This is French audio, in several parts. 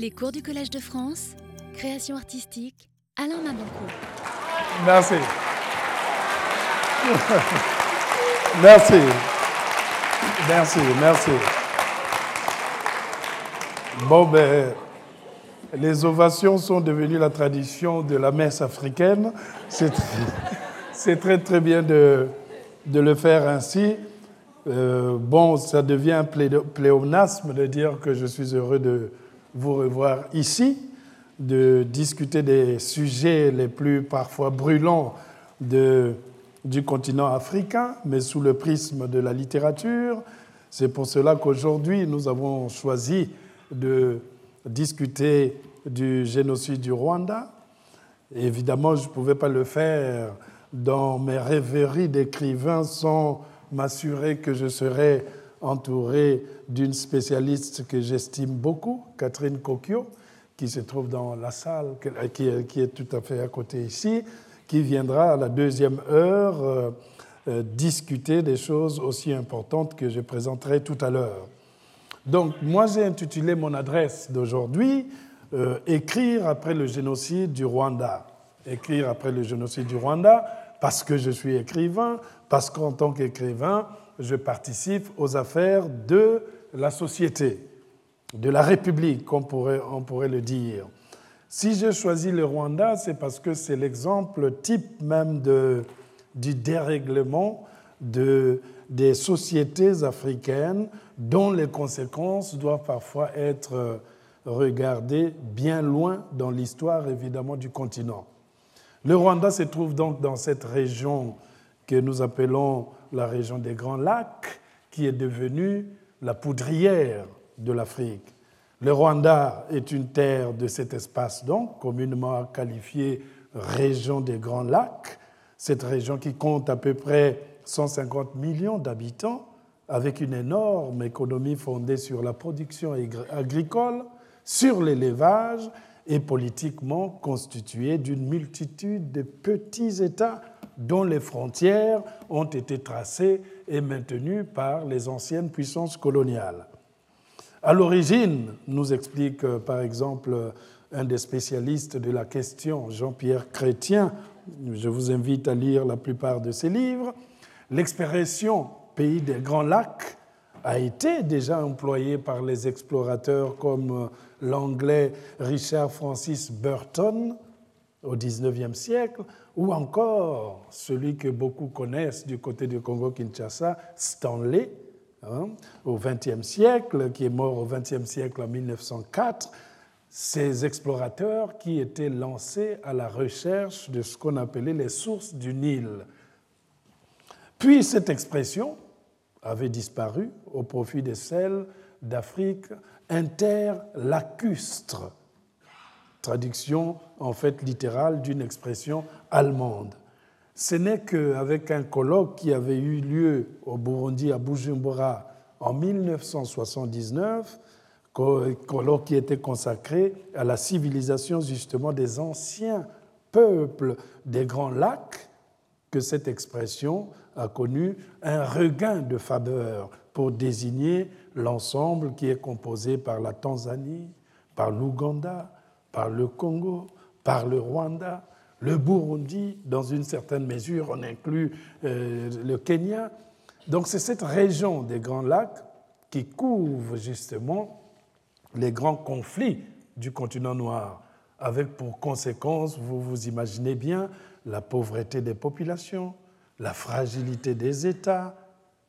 Les cours du Collège de France, création artistique, Alain Mabanco. Merci. Merci. Merci, merci. Bon, ben, les ovations sont devenues la tradition de la messe africaine. C'est très, très, bien de le faire ainsi. Euh, bon, ça devient un pléonasme de dire que je suis heureux de vous revoir ici, de discuter des sujets les plus parfois brûlants du continent africain, mais sous le prisme de la littérature. C'est pour cela qu'aujourd'hui, nous avons choisi de discuter du génocide du Rwanda. évidemment, je ne pouvais pas le faire dans mes rêveries d'écrivain sans m'assurer que je serais entouré d'une spécialiste que j'estime beaucoup, Catherine Cocchio, qui se trouve dans la salle, qui est tout à fait à côté ici, qui viendra à la deuxième heure euh, euh, discuter des choses aussi importantes que je présenterai tout à l'heure. Donc, moi, j'ai intitulé mon adresse d'aujourd'hui euh, Écrire après le génocide du Rwanda. Écrire après le génocide du Rwanda, parce que je suis écrivain, parce qu'en tant qu'écrivain, je participe aux affaires de la société, de la République, on pourrait, le dire. Si j'ai choisi le Rwanda, c'est parce que c'est l'exemple type même de, du dérèglement de, des sociétés africaines dont les conséquences doivent parfois être regardées bien loin dans l'histoire évidemment du continent. Le Rwanda se trouve donc dans cette région que nous appelons la région des Grands Lacs, qui est devenue la poudrière de l'Afrique. Le Rwanda est une terre de cet espace, donc communément qualifiée région des Grands Lacs, cette région qui compte à peu près 150 millions d'habitants, avec une énorme économie fondée sur la production agricole, sur l'élevage et politiquement constituée d'une multitude de petits États dont les frontières ont été tracées et maintenues par les anciennes puissances coloniales. À l'origine, nous explique euh, par exemple un des spécialistes de la question, Jean-Pierre Chrétien, je vous invite à lire la plupart de ses livres, l'expression pays des grands lacs a été déjà employée par les explorateurs comme euh, l'anglais Richard Francis Burton au XIXe siècle, ou encore celui que beaucoup connaissent du côté du Congo-Kinshasa, Stanley, hein, au XXe siècle, qui est mort au XXe siècle en 1904, ces explorateurs qui étaient lancés à la recherche de ce qu'on appelait les sources du Nil. Puis cette expression avait disparu au profit de celle d'Afrique interlacustre, traduction en fait littérale d'une expression allemande. Ce n'est qu'avec un colloque qui avait eu lieu au Burundi, à Bujumbura, en 1979, colloque qui était consacré à la civilisation justement des anciens peuples des Grands Lacs, que cette expression a connu un regain de faveur pour désigner l'ensemble qui est composé par la Tanzanie, par l'Ouganda, par le Congo, par le Rwanda, le Burundi, dans une certaine mesure, on inclut euh, le Kenya. Donc c'est cette région des Grands Lacs qui couvre justement les grands conflits du continent noir, avec pour conséquence, vous vous imaginez bien, la pauvreté des populations, la fragilité des États.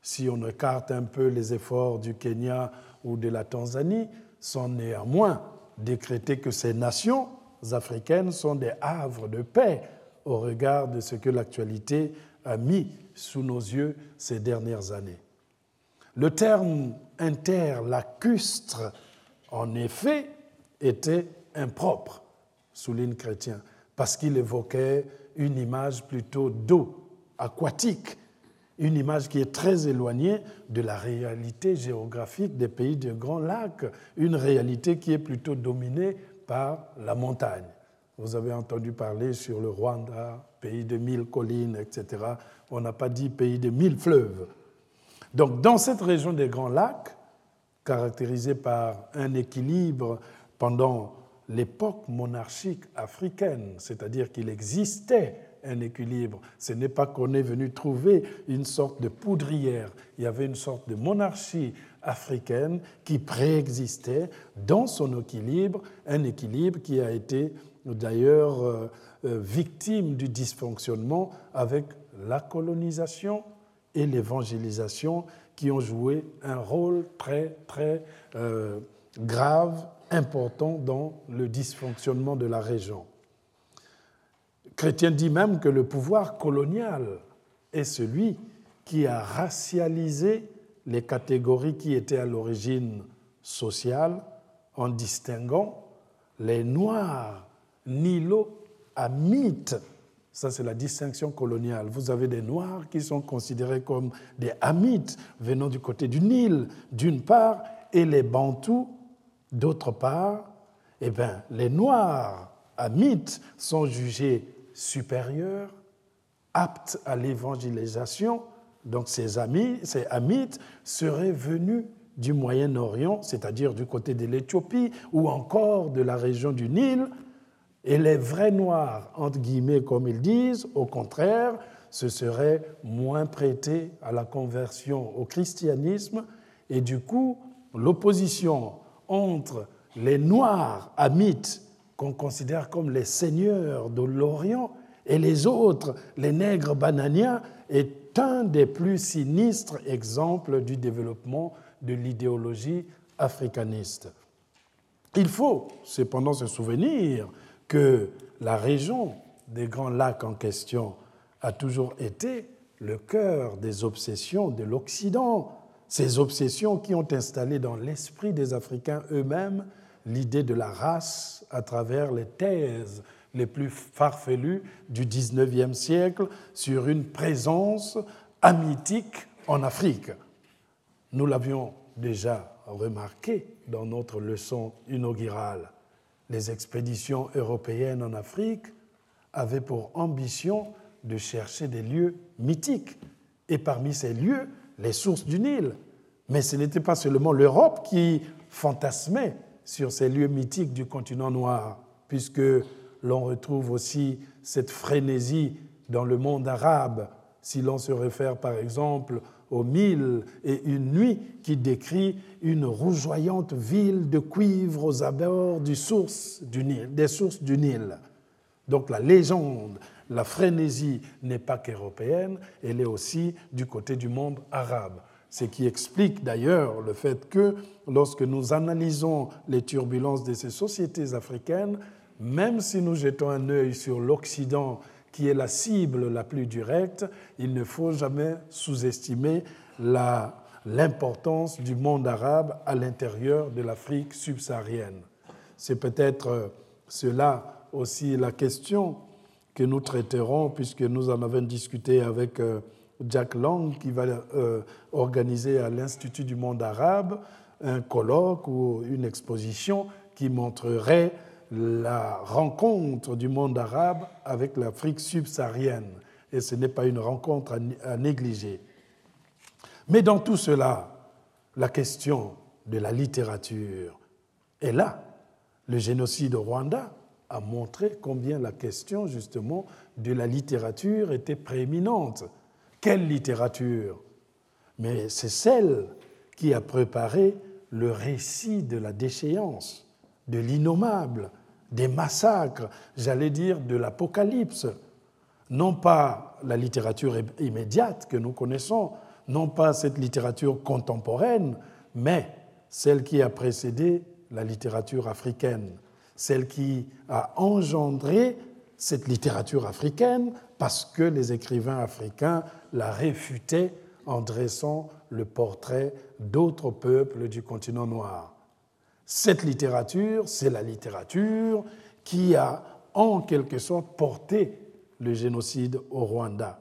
Si on écarte un peu les efforts du Kenya ou de la Tanzanie, sans néanmoins décréter que ces nations africaines sont des havres de paix au regard de ce que l'actualité a mis sous nos yeux ces dernières années. Le terme interlacustre, en effet, était impropre, souligne Chrétien, parce qu'il évoquait une image plutôt d'eau aquatique, une image qui est très éloignée de la réalité géographique des pays de Grands Lacs, une réalité qui est plutôt dominée par la montagne. Vous avez entendu parler sur le Rwanda, pays de mille collines, etc. On n'a pas dit pays de mille fleuves. Donc dans cette région des Grands Lacs, caractérisé par un équilibre pendant l'époque monarchique africaine, c'est-à-dire qu'il existait un équilibre. Ce n'est pas qu'on est venu trouver une sorte de poudrière. Il y avait une sorte de monarchie africaine qui préexistait dans son équilibre, un équilibre qui a été d'ailleurs euh, euh, victime du dysfonctionnement avec la colonisation et l'évangélisation qui ont joué un rôle très très euh, grave, important dans le dysfonctionnement de la région. Chrétien dit même que le pouvoir colonial est celui qui a racialisé les catégories qui étaient à l'origine sociale en distinguant les Noirs nilo-amites. Ça, c'est la distinction coloniale. Vous avez des Noirs qui sont considérés comme des Hamites venant du côté du Nil, d'une part, et les Bantous, d'autre part. Eh bien, les Noirs Hamites sont jugés supérieurs, aptes à l'évangélisation. Donc ces amis, ces Hamites seraient venus du Moyen-Orient, c'est-à-dire du côté de l'Éthiopie ou encore de la région du Nil. Et les vrais Noirs, entre guillemets, comme ils disent, au contraire, se seraient moins prêtés à la conversion au christianisme. Et du coup, l'opposition entre les Noirs Hamites qu'on considère comme les seigneurs de l'Orient, et les autres, les nègres bananiens, est un des plus sinistres exemples du développement de l'idéologie africaniste. Il faut cependant se souvenir que la région des Grands Lacs en question a toujours été le cœur des obsessions de l'Occident, ces obsessions qui ont installé dans l'esprit des Africains eux-mêmes l'idée de la race à travers les thèses les plus farfelues du XIXe siècle sur une présence amitique en Afrique. Nous l'avions déjà remarqué dans notre leçon inaugurale. Les expéditions européennes en Afrique avaient pour ambition de chercher des lieux mythiques, et parmi ces lieux, les sources du Nil. Mais ce n'était pas seulement l'Europe qui fantasmait sur ces lieux mythiques du continent noir, puisque l'on retrouve aussi cette frénésie dans le monde arabe, si l'on se réfère par exemple aux Mille et une nuit qui décrit une rougeoyante ville de cuivre aux abords du source du Nil, des sources du Nil. Donc la légende, la frénésie n'est pas qu'européenne, elle est aussi du côté du monde arabe. Ce qui explique d'ailleurs le fait que lorsque nous analysons les turbulences de ces sociétés africaines, même si nous jetons un œil sur l'Occident, qui est la cible la plus directe, il ne faut jamais sous-estimer l'importance du monde arabe à l'intérieur de l'Afrique subsaharienne. C'est peut-être cela aussi la question que nous traiterons, puisque nous en avons discuté avec euh, Jack Long qui va euh, organiser à l'Institut du monde arabe un colloque ou une exposition qui montrerait la rencontre du monde arabe avec l'Afrique subsaharienne. Et ce n'est pas une rencontre à négliger. Mais dans tout cela, la question de la littérature est là. Le génocide au Rwanda a montré combien la question justement de la littérature était prééminente. Quelle littérature Mais c'est celle qui a préparé le récit de la déchéance, de l'innommable, des massacres, j'allais dire de l'Apocalypse. Non pas la littérature immédiate que nous connaissons, non pas cette littérature contemporaine, mais celle qui a précédé la littérature africaine, celle qui a engendré cette littérature africaine parce que les écrivains africains la réfutaient en dressant le portrait d'autres peuples du continent noir. Cette littérature, c'est la littérature qui a en quelque sorte porté le génocide au Rwanda.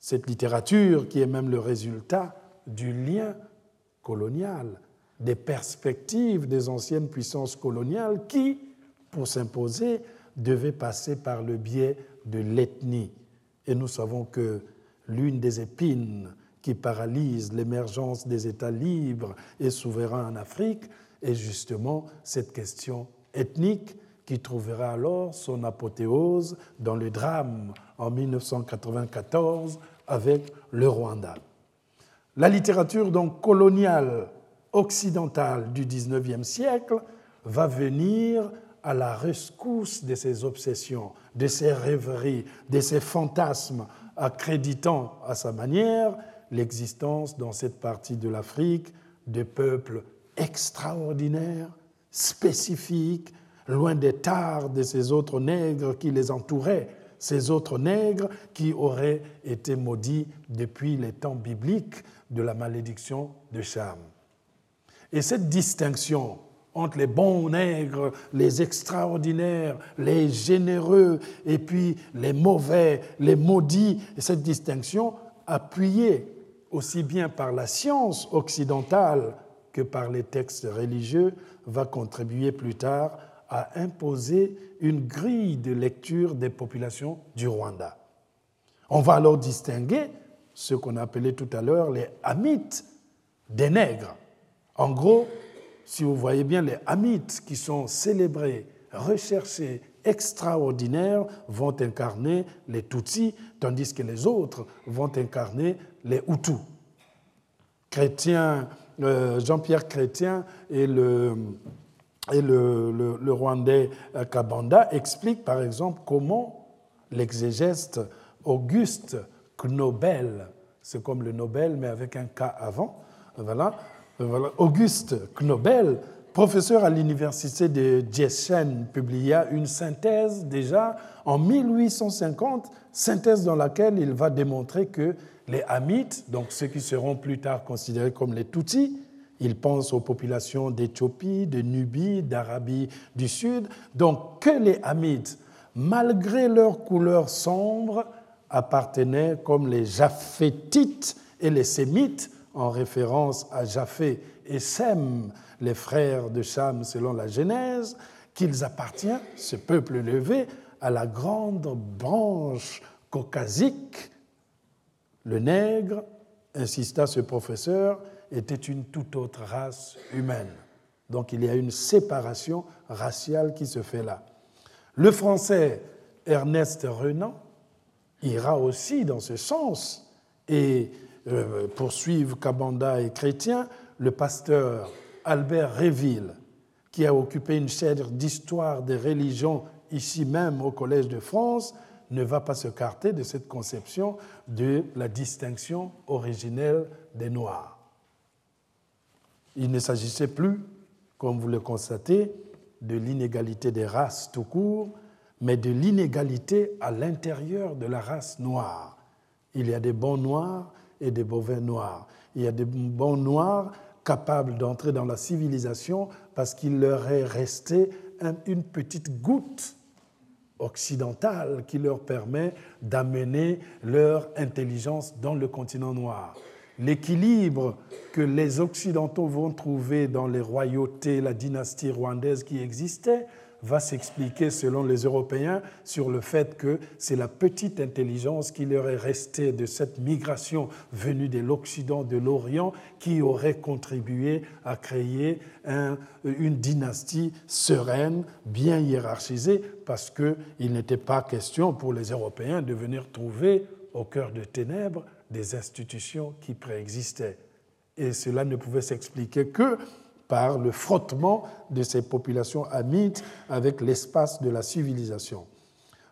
Cette littérature qui est même le résultat du lien colonial, des perspectives des anciennes puissances coloniales qui, pour s'imposer, devaient passer par le biais de l'ethnie. Et nous savons que l'une des épines qui paralyse l'émergence des États libres et souverains en Afrique est justement cette question ethnique qui trouvera alors son apothéose dans le drame en 1994 avec le Rwanda. La littérature donc coloniale occidentale du XIXe siècle va venir à la rescousse de ses obsessions, de ses rêveries, de ses fantasmes, accréditant à sa manière l'existence dans cette partie de l'Afrique de peuples extraordinaires, spécifiques, loin des tares de ces autres nègres qui les entouraient, ces autres nègres qui auraient été maudits depuis les temps bibliques de la malédiction de Cham. Et cette distinction entre les bons nègres, les extraordinaires, les généreux, et puis les mauvais, les maudits, et cette distinction appuyée aussi bien par la science occidentale que par les textes religieux, va contribuer plus tard à imposer une grille de lecture des populations du Rwanda. On va alors distinguer ce qu'on appelait tout à l'heure les Hamites des nègres. En gros, si vous voyez bien, les Hamites qui sont célébrés, recherchés, extraordinaires vont incarner les Tutsis, tandis que les autres vont incarner les Hutus. Euh, Jean-Pierre Chrétien et le, Rwandais Kabanda expliquent par exemple comment l'exégeste Auguste Knobel, c'est comme le Nobel mais avec un K avant, voilà, Auguste Knobel, professeur à l'université de Giessen, publia une synthèse déjà en 1850, synthèse dans laquelle il va démontrer que les Hamites, donc ceux qui seront plus tard considérés comme les Tutsis, il pense aux populations d'Éthiopie, de Nubie, d'Arabie du Sud, donc que les Hamites, malgré leur couleur sombre, appartenaient comme les Japhétites et les Sémites en référence à Japhé et Sem, les frères de Cham selon la Genèse, qu'ils appartiennent, ce peuple élevé, à la grande branche caucasique. Le nègre, insista ce professeur, était une toute autre race humaine. Donc il y a une séparation raciale qui se fait là. Le français Ernest Renan ira aussi dans ce sens et euh, poursuivre Cabanda et Chrétien, le pasteur Albert Réville, qui a occupé une chaire d'histoire des religions ici même au Collège de France, ne va pas se carter de cette conception de la distinction originelle des Noirs. Il ne s'agissait plus, comme vous le constatez, de l'inégalité des races tout court, mais de l'inégalité à l'intérieur de la race noire. Il y a des bons noirs et des bovins noirs. Il y a des bons noirs capables d'entrer dans la civilisation parce qu'il leur est resté une petite goutte occidentale qui leur permet d'amener leur intelligence dans le continent noir. L'équilibre que les Occidentaux vont trouver dans les royautés, la dynastie rwandaise qui existait, va s'expliquer, selon les Européens, sur le fait que c'est la petite intelligence qui leur est restée de cette migration venue de l'Occident, de l'Orient, qui aurait contribué à créer une dynastie sereine, bien hiérarchisée, parce qu'il n'était pas question pour les Européens de venir trouver au cœur de ténèbres des institutions qui préexistaient. Et cela ne pouvait s'expliquer que par le frottement de ces populations hamites avec l'espace de la civilisation.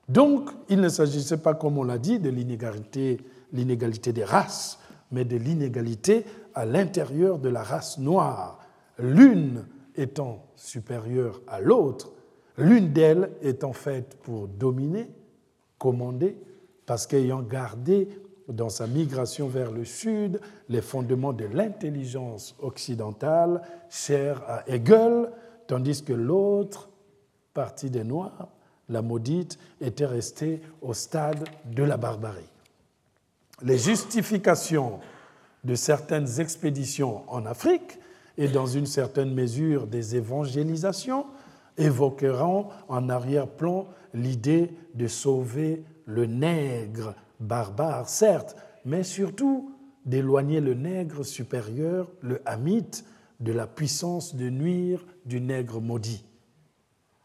Donc, il ne s'agissait pas, comme on l'a dit, de l'inégalité, l'inégalité des races, mais de l'inégalité à l'intérieur de la race noire, l'une étant supérieure à l'autre, l'une d'elles étant faite pour dominer, commander, parce qu'ayant gardé dans sa migration vers le sud les fondements de l'intelligence occidentale chère à Hegel, tandis que l'autre partie des Noirs, la maudite, était restée au stade de la barbarie. Les justifications de certaines expéditions en Afrique et dans une certaine mesure des évangélisations évoqueront en arrière-plan l'idée de sauver le nègre barbare, certes, mais surtout d'éloigner le nègre supérieur, le hamite, de la puissance de nuire du nègre maudit.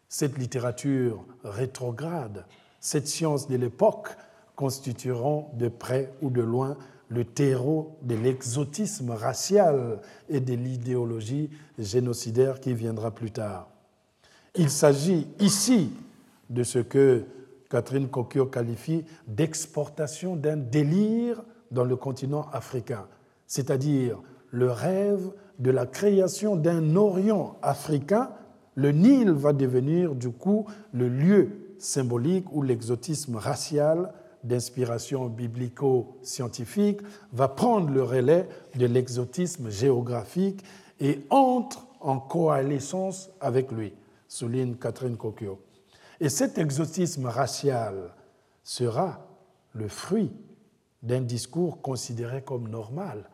Cette littérature rétrograde, cette science de l'époque constitueront de près ou de loin le terreau de l'exotisme racial et de l'idéologie génocidaire qui viendra plus tard. Il s'agit ici de ce que Catherine Cocchio qualifie d'exportation d'un délire dans le continent africain, c'est-à-dire le rêve de la création d'un Orient africain. Le Nil va devenir du coup le lieu symbolique où l'exotisme racial d'inspiration biblico-scientifique va prendre le relais de l'exotisme géographique et entre en coalescence avec lui, souligne Catherine Cocchio. Et cet exotisme racial sera le fruit d'un discours considéré comme normal,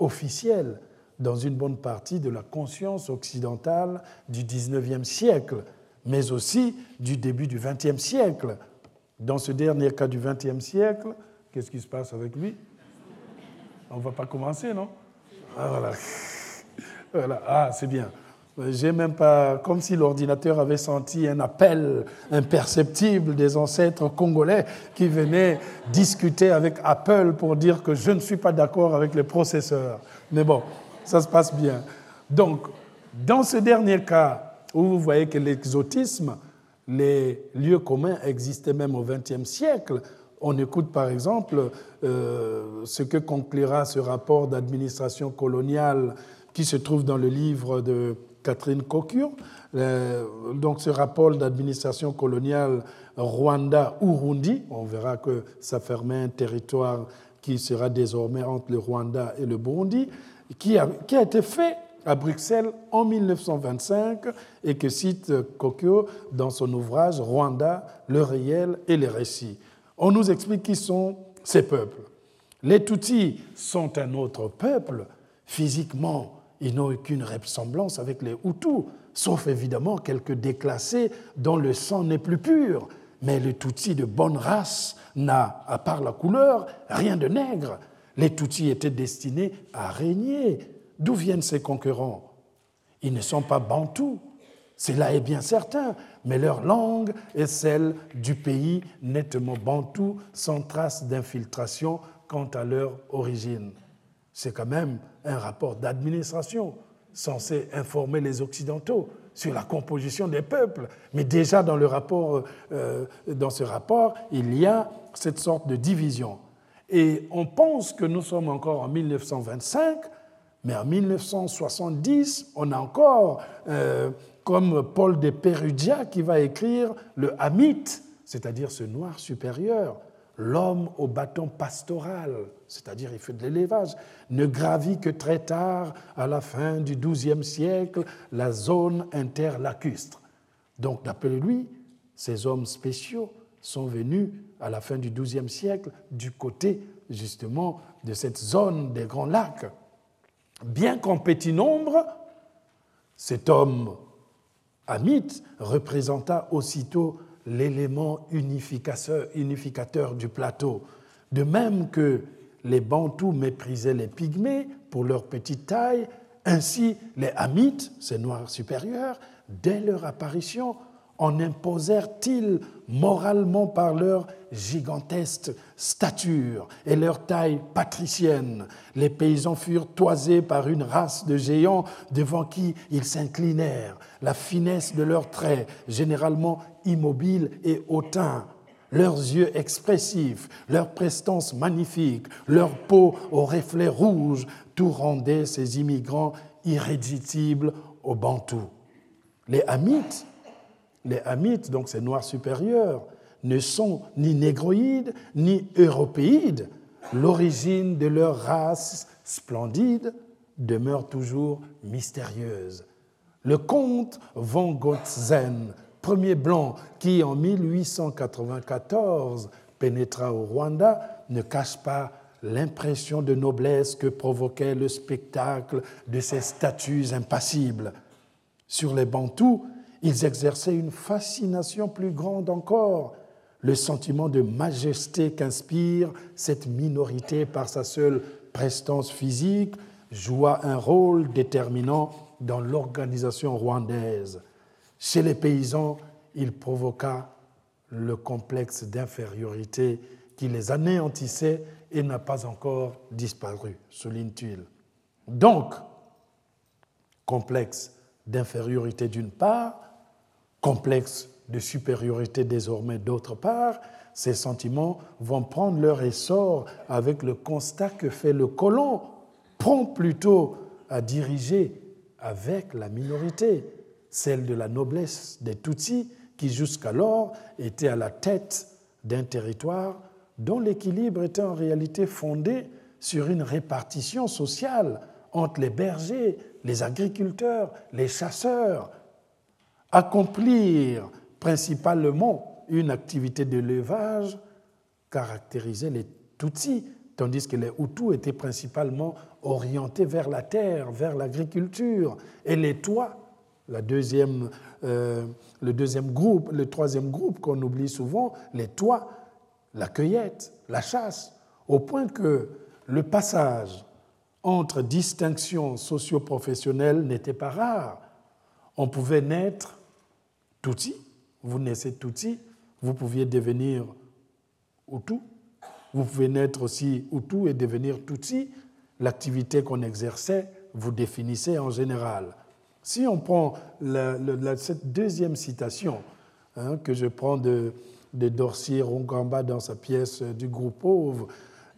officiel, dans une bonne partie de la conscience occidentale du XIXe siècle, mais aussi du début du XXe siècle, dans ce dernier cas du XXe siècle, qu'est-ce qui se passe avec lui? On ne va pas commencer, non? Ah, voilà. Ah, c'est bien. J'ai même pas, comme si l'ordinateur avait senti un appel imperceptible des ancêtres congolais qui venaient discuter avec Apple pour dire que je ne suis pas d'accord avec les processeurs. Mais bon, ça se passe bien. Donc, dans ce dernier cas, où vous voyez que l'exotisme les lieux communs existaient même au XXe siècle. On écoute par exemple euh, ce que conclura ce rapport d'administration coloniale qui se trouve dans le livre de Catherine Cocure. Euh, donc ce rapport d'administration coloniale Rwanda-Urundi, on verra que ça fermait un territoire qui sera désormais entre le Rwanda et le Burundi, qui a, qui a été fait à Bruxelles en 1925 et que cite Kokyo dans son ouvrage Rwanda, le réel et les récits. On nous explique qui sont ces peuples. Les Tutsis sont un autre peuple. Physiquement, ils n'ont aucune ressemblance avec les Hutus, sauf évidemment quelques déclassés dont le sang n'est plus pur. Mais les Tutsis de bonne race n'a, à part la couleur, rien de nègre. Les Tutsis étaient destinés à régner D'où viennent ces concurrents Ils ne sont pas bantous, cela est bien certain, mais leur langue est celle du pays nettement bantou, sans trace d'infiltration quant à leur origine. C'est quand même un rapport d'administration censé informer les Occidentaux sur la composition des peuples. Mais déjà dans, le rapport, euh, dans ce rapport, il y a cette sorte de division. Et on pense que nous sommes encore en 1925 mais en 1970, on a encore, euh, comme Paul de Perugia, qui va écrire le Hamite, c'est-à-dire ce noir supérieur, l'homme au bâton pastoral, c'est-à-dire il fait de l'élevage, ne gravit que très tard, à la fin du XIIe siècle, la zone interlacustre. Donc, d'après lui, ces hommes spéciaux sont venus à la fin du XIIe siècle du côté justement de cette zone des Grands Lacs. Bien qu'en petit nombre, cet homme hamite représenta aussitôt l'élément unificateur du plateau, de même que les Bantous méprisaient les Pygmées pour leur petite taille, ainsi les Hamites, ces Noirs supérieurs, dès leur apparition, en imposèrent-ils moralement par leur gigantesque stature et leur taille patricienne? Les paysans furent toisés par une race de géants devant qui ils s'inclinèrent. La finesse de leurs traits, généralement immobiles et hautains, leurs yeux expressifs, leur prestance magnifique, leur peau aux reflets rouges, tout rendait ces immigrants irréductibles aux Bantous. Les Hamites les Hamites, donc ces Noirs supérieurs, ne sont ni négroïdes ni européides. L'origine de leur race splendide demeure toujours mystérieuse. Le comte von Gotzen, premier blanc qui en 1894 pénétra au Rwanda, ne cache pas l'impression de noblesse que provoquait le spectacle de ces statues impassibles. Sur les Bantous, ils exerçaient une fascination plus grande encore, le sentiment de majesté qu'inspire cette minorité par sa seule prestance physique joua un rôle déterminant dans l'organisation rwandaise. Chez les paysans, il provoqua le complexe d'infériorité qui les anéantissait et n'a pas encore disparu, souligne-t-il. Donc, complexe d'infériorité d'une part, complexe de supériorité désormais d'autre part, ces sentiments vont prendre leur essor avec le constat que fait le colon, prompt plutôt à diriger avec la minorité, celle de la noblesse des Tutsis, qui jusqu'alors était à la tête d'un territoire dont l'équilibre était en réalité fondé sur une répartition sociale entre les bergers, les agriculteurs, les chasseurs. Accomplir principalement une activité de levage caractérisait les Tutsis, tandis que les Hutus étaient principalement orientés vers la terre, vers l'agriculture. Et les toits, la deuxième, euh, le deuxième groupe, le troisième groupe qu'on oublie souvent, les toits, la cueillette, la chasse, au point que le passage entre distinctions socio-professionnelles n'était pas rare. On pouvait naître Tutsi, vous naissez Tutsi, vous pouviez devenir Hutu, vous pouvez naître aussi Hutu et devenir Tutsi. L'activité qu'on exerçait vous définissait en général. Si on prend cette deuxième citation hein, que je prends de, de Dorcier Rongamba dans sa pièce du groupe pauvre,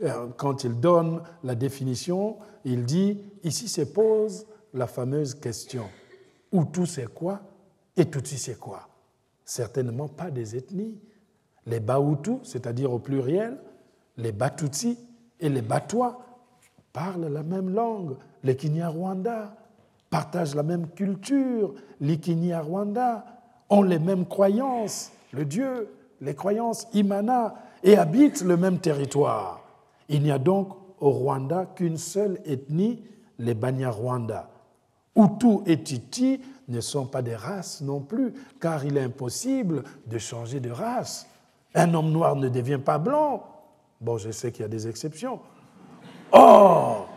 euh, quand il donne la définition, il dit ici se pose la fameuse question Hutu c'est quoi? Et Tutsi c'est quoi? Certainement pas des ethnies. Les Bahutu, c'est-à-dire au pluriel, les Batutsi et les Batois parlent la même langue. Les Kinyarwanda partagent la même culture. Les Kinyarwanda ont les mêmes croyances, le Dieu, les croyances Imana, et habitent le même territoire. Il n'y a donc au Rwanda qu'une seule ethnie, les Banyarwanda. Hutu et Titi ne sont pas des races non plus, car il est impossible de changer de race. Un homme noir ne devient pas blanc, Bon, je sais qu'il y a des exceptions. Or,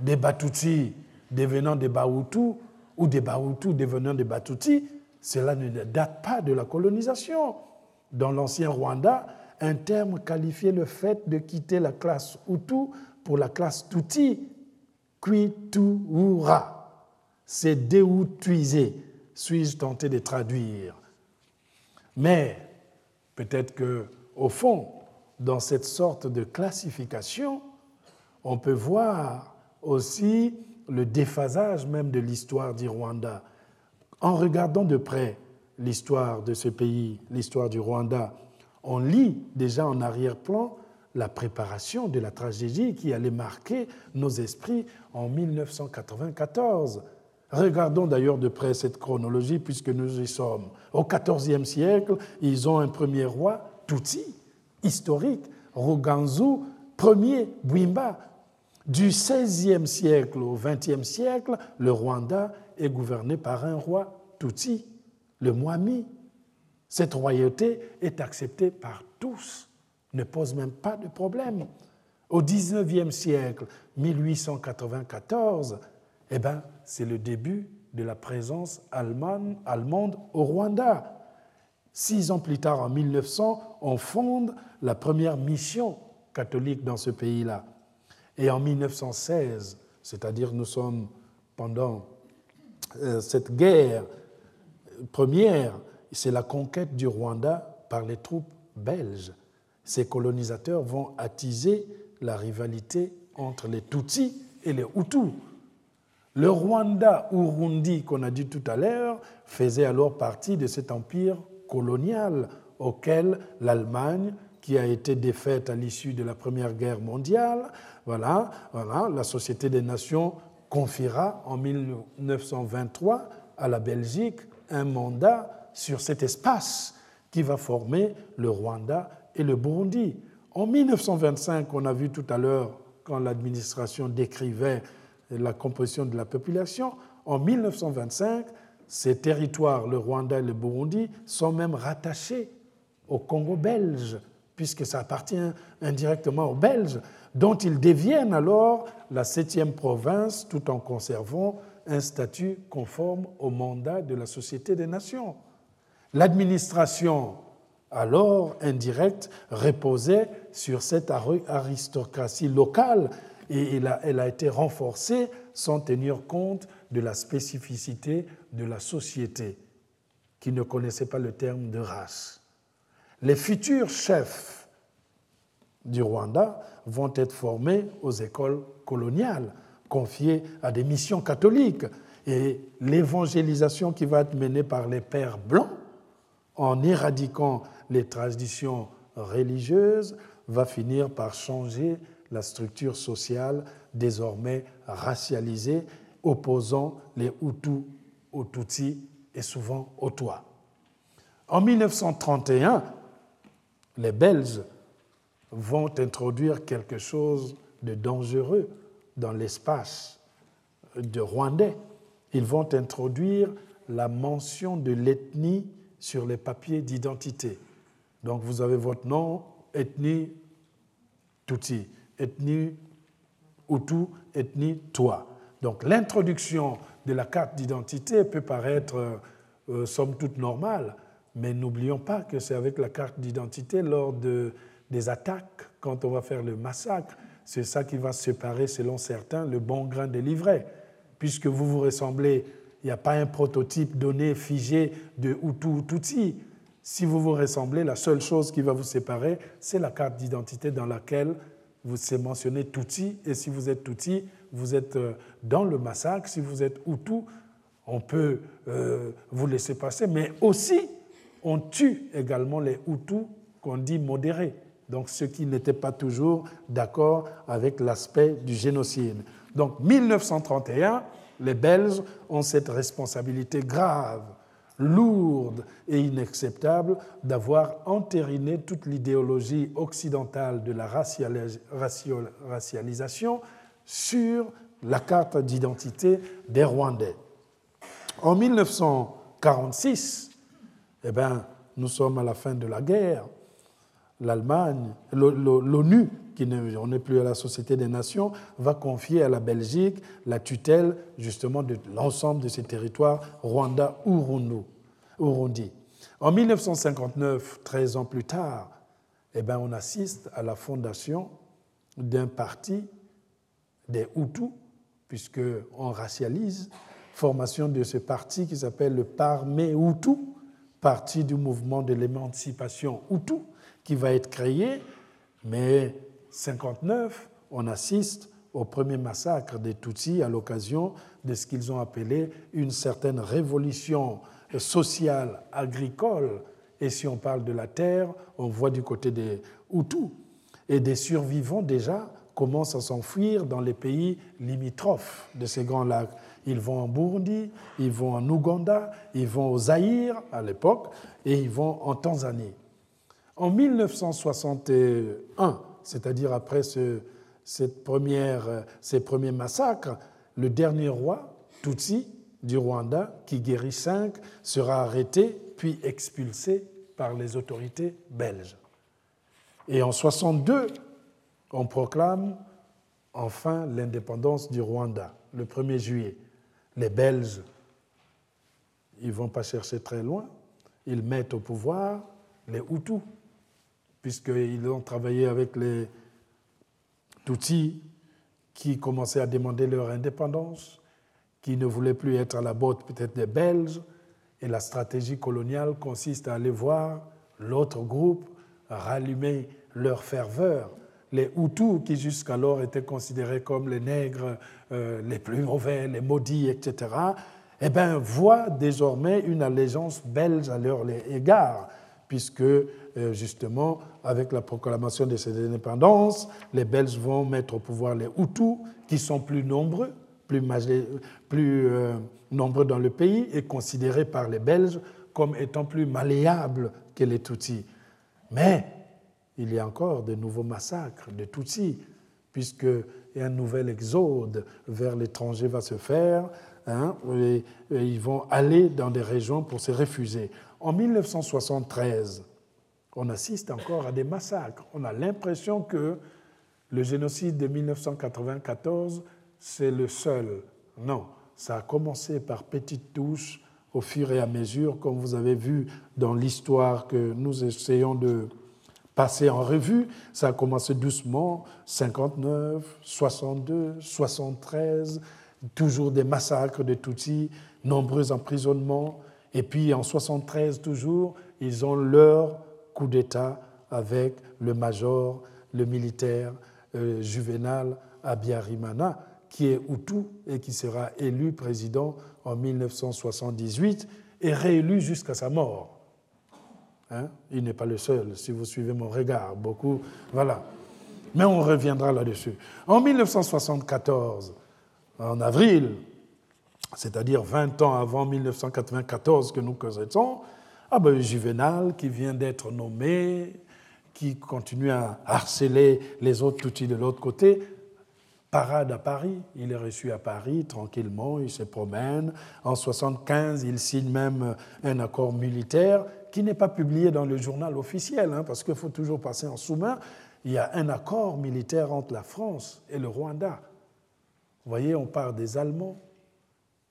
des Batutsi devenant des Bahutus ou des Bahutus devenant des Batutis, cela ne date pas de la colonisation. Dans l'ancien Rwanda, un terme qualifiait le fait de quitter la classe Hutu pour la classe Tuti, Kwituura. C'est déhutuiser, suis-je tenté de traduire? Mais peut-être que, au fond, dans cette sorte de classification, on peut voir aussi le déphasage même de l'histoire du Rwanda. En regardant de près l'histoire de ce pays, l'histoire du Rwanda, on lit déjà en arrière-plan la préparation de la tragédie qui allait marquer nos esprits en 1994. Regardons d'ailleurs de près cette chronologie puisque nous y sommes. Au XIVe siècle, ils ont un premier roi, Tutsi, historique, Roganzu, premier Bwimba. Du XVIe siècle au XXe siècle, le Rwanda est gouverné par un roi Tutsi, le Mwami. Cette royauté est acceptée par tous, ne pose même pas de problème. Au XIXe siècle, 1894, eh ben, c'est le début de la présence allemande, au Rwanda. Six ans plus tard, en 1900, on fonde la première mission catholique dans ce pays-là. Et en 1916, c'est-à-dire nous sommes pendant euh, cette guerre première, c'est la conquête du Rwanda par les troupes belges. Ces colonisateurs vont attiser la rivalité entre les Tutsis et les Hutus. Le Rwanda, Urundi, qu'on a dit tout à l'heure, faisait alors partie de cet empire colonial auquel l'Allemagne, qui a été défaite à l'issue de la Première Guerre mondiale, voilà, voilà, la Société des Nations confiera en 1923 à la Belgique un mandat sur cet espace qui va former le Rwanda et le Burundi. En 1925, on a vu tout à l'heure, quand l'administration décrivait la composition de la population, en 1925, ces territoires, le Rwanda et le Burundi, sont même rattachés au Congo belge, puisque ça appartient indirectement aux Belges, dont ils deviennent alors la septième province tout en conservant un statut conforme au mandat de la Société des Nations. L'administration, alors indirecte, reposait sur cette aristocratie locale et elle a, été renforcée sans tenir compte de la spécificité de la société qui ne connaissait pas le terme de race. Les futurs chefs du Rwanda vont être formés aux écoles coloniales, confiées à des missions catholiques. Et l'évangélisation qui va être menée par les pères blancs, en éradiquant les traditions religieuses, va finir par changer la structure sociale désormais racialisée, opposant les Hutus aux Tutsis et souvent aux Toits. En 1931, les Belges vont introduire quelque chose de dangereux dans l'espace de Rwandais. Ils vont introduire la mention de l'ethnie sur les papiers d'identité. Donc vous avez votre nom, ethnie Tutsi, ethnie Hutu, ethnie Toi. Donc l'introduction de la carte d'identité peut paraître euh, euh, somme toute normale, mais n'oublions pas que c'est avec la carte d'identité lors de, des attaques, quand on va faire le massacre, c'est ça qui va séparer, selon certains, le bon grain des livrets. Puisque vous vous ressemblez, il n'y a pas un prototype donné, figé de Hutu ou Tutsi. Si vous vous ressemblez, la seule chose qui va vous séparer, c'est la carte d'identité dans laquelle vous c'est mentionné Tutsi. Et si vous êtes Tutsi, vous êtes euh, dans le massacre. Si vous êtes Hutu, on peut euh, vous laisser passer. Mais aussi, on tue également les Hutus qu'on dit modérés. Donc ceux qui n'étaient pas toujours d'accord avec l'aspect du génocide. Donc 1931, les Belges ont cette responsabilité grave lourde et inacceptable d'avoir entériné toute l'idéologie occidentale de la racialisation sur la carte d'identité des Rwandais. En 1946, eh ben, nous sommes à la fin de la guerre. L'Allemagne, l'ONU, qui n'est plus à la Société des Nations, va confier à la Belgique la tutelle justement de l'ensemble de ces territoires Rwanda-Urundi. En 1959, 13 ans plus tard, eh ben, on assiste à la fondation d'un parti des Hutus, puisqu'on racialise, formation de ce parti qui s'appelle le Parmé Hutu, parti du mouvement de l'émancipation Hutu, qui va être créé, mais 59, on assiste au premier massacre des Tutsis à l'occasion de ce qu'ils ont appelé une certaine révolution sociale, agricole. Et si on parle de la terre, on voit du côté des Hutus. Et des survivants déjà commencent à s'enfuir dans les pays limitrophes de ces grands lacs. Ils vont en Burundi, ils vont en Ouganda, ils vont au Zaïre à l'époque, et ils vont en Tanzanie. En 1961, c'est-à-dire après cette première, ces premiers massacres, le dernier roi, Tutsi, du Rwanda, qui guérit cinq, sera arrêté puis expulsé par les autorités belges. Et en 62, on proclame enfin l'indépendance du Rwanda, le 1er juillet. Les Belges, ils ne vont pas chercher très loin, ils mettent au pouvoir les Hutus, puisqu'ils ont travaillé avec les Tutsis qui commençaient à demander leur indépendance, qui ne voulaient plus être à la botte peut-être des Belges. Et la stratégie coloniale consiste à aller voir l'autre groupe, rallumer leur ferveur. Les Hutus, qui jusqu'alors étaient considérés comme les nègres euh, les plus mauvais, les maudits, etc., eh bien, voient désormais une allégeance belge à leur égard, puisque euh, justement, avec la proclamation de cette indépendance, les Belges vont mettre au pouvoir les Hutus, qui sont plus nombreux, plus, euh, nombreux dans le pays et considérés par les Belges comme étant plus malléables que les Tutsis. Mais il y a encore de nouveaux massacres de Tutsis, puisque un nouvel exode vers l'étranger va se faire. Hein, et ils vont aller dans des régions pour se refuser. En 1973, on assiste encore à des massacres. On a l'impression que le génocide de 1994, c'est le seul. Non, ça a commencé par petites touches au fur et à mesure, comme vous avez vu dans l'histoire que nous essayons de passer en revue. Ça a commencé doucement, 59, 62, 73, toujours des massacres de Tutsis, nombreux emprisonnements. Et puis en 73 toujours, ils ont leur coup d'État avec le major, le militaire euh, juvénal Abiyarimana, qui est Hutu et qui sera élu président en 1978 et réélu jusqu'à sa mort. Hein? Il n'est pas le seul, si vous suivez mon regard, beaucoup. Voilà. Mais on reviendra là-dessus. En 1974, en avril, c'est-à-dire 20 ans avant 1994 que nous connaissons, ah ben, Juvenal, qui vient d'être nommé, qui continue à harceler les autres outils de l'autre côté, parade à Paris. Il est reçu à Paris tranquillement, il se promène. En 1975, il signe même un accord militaire qui n'est pas publié dans le journal officiel, hein, parce qu'il faut toujours passer en sous-main. Il y a un accord militaire entre la France et le Rwanda. Vous voyez, on part des Allemands,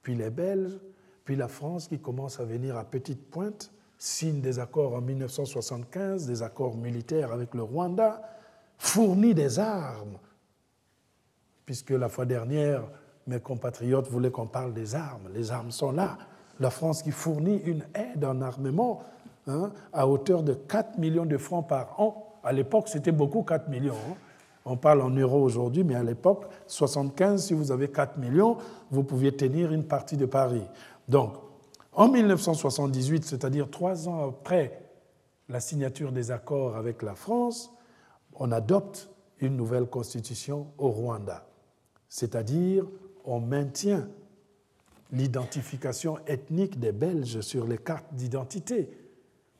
puis les Belges, puis la France qui commence à venir à petite pointe, signe des accords en 1975, des accords militaires avec le Rwanda, fournit des armes, puisque la fois dernière, mes compatriotes voulaient qu'on parle des armes. Les armes sont là. La France qui fournit une aide en armement hein, à hauteur de 4 millions de francs par an. À l'époque, c'était beaucoup 4 millions. Hein. On parle en euros aujourd'hui, mais à l'époque, 75, si vous avez 4 millions, vous pouviez tenir une partie de Paris. Donc, en 1978, c'est-à-dire trois ans après la signature des accords avec la France, on adopte une nouvelle constitution au Rwanda, c'est-à-dire on maintient l'identification ethnique des Belges sur les cartes d'identité.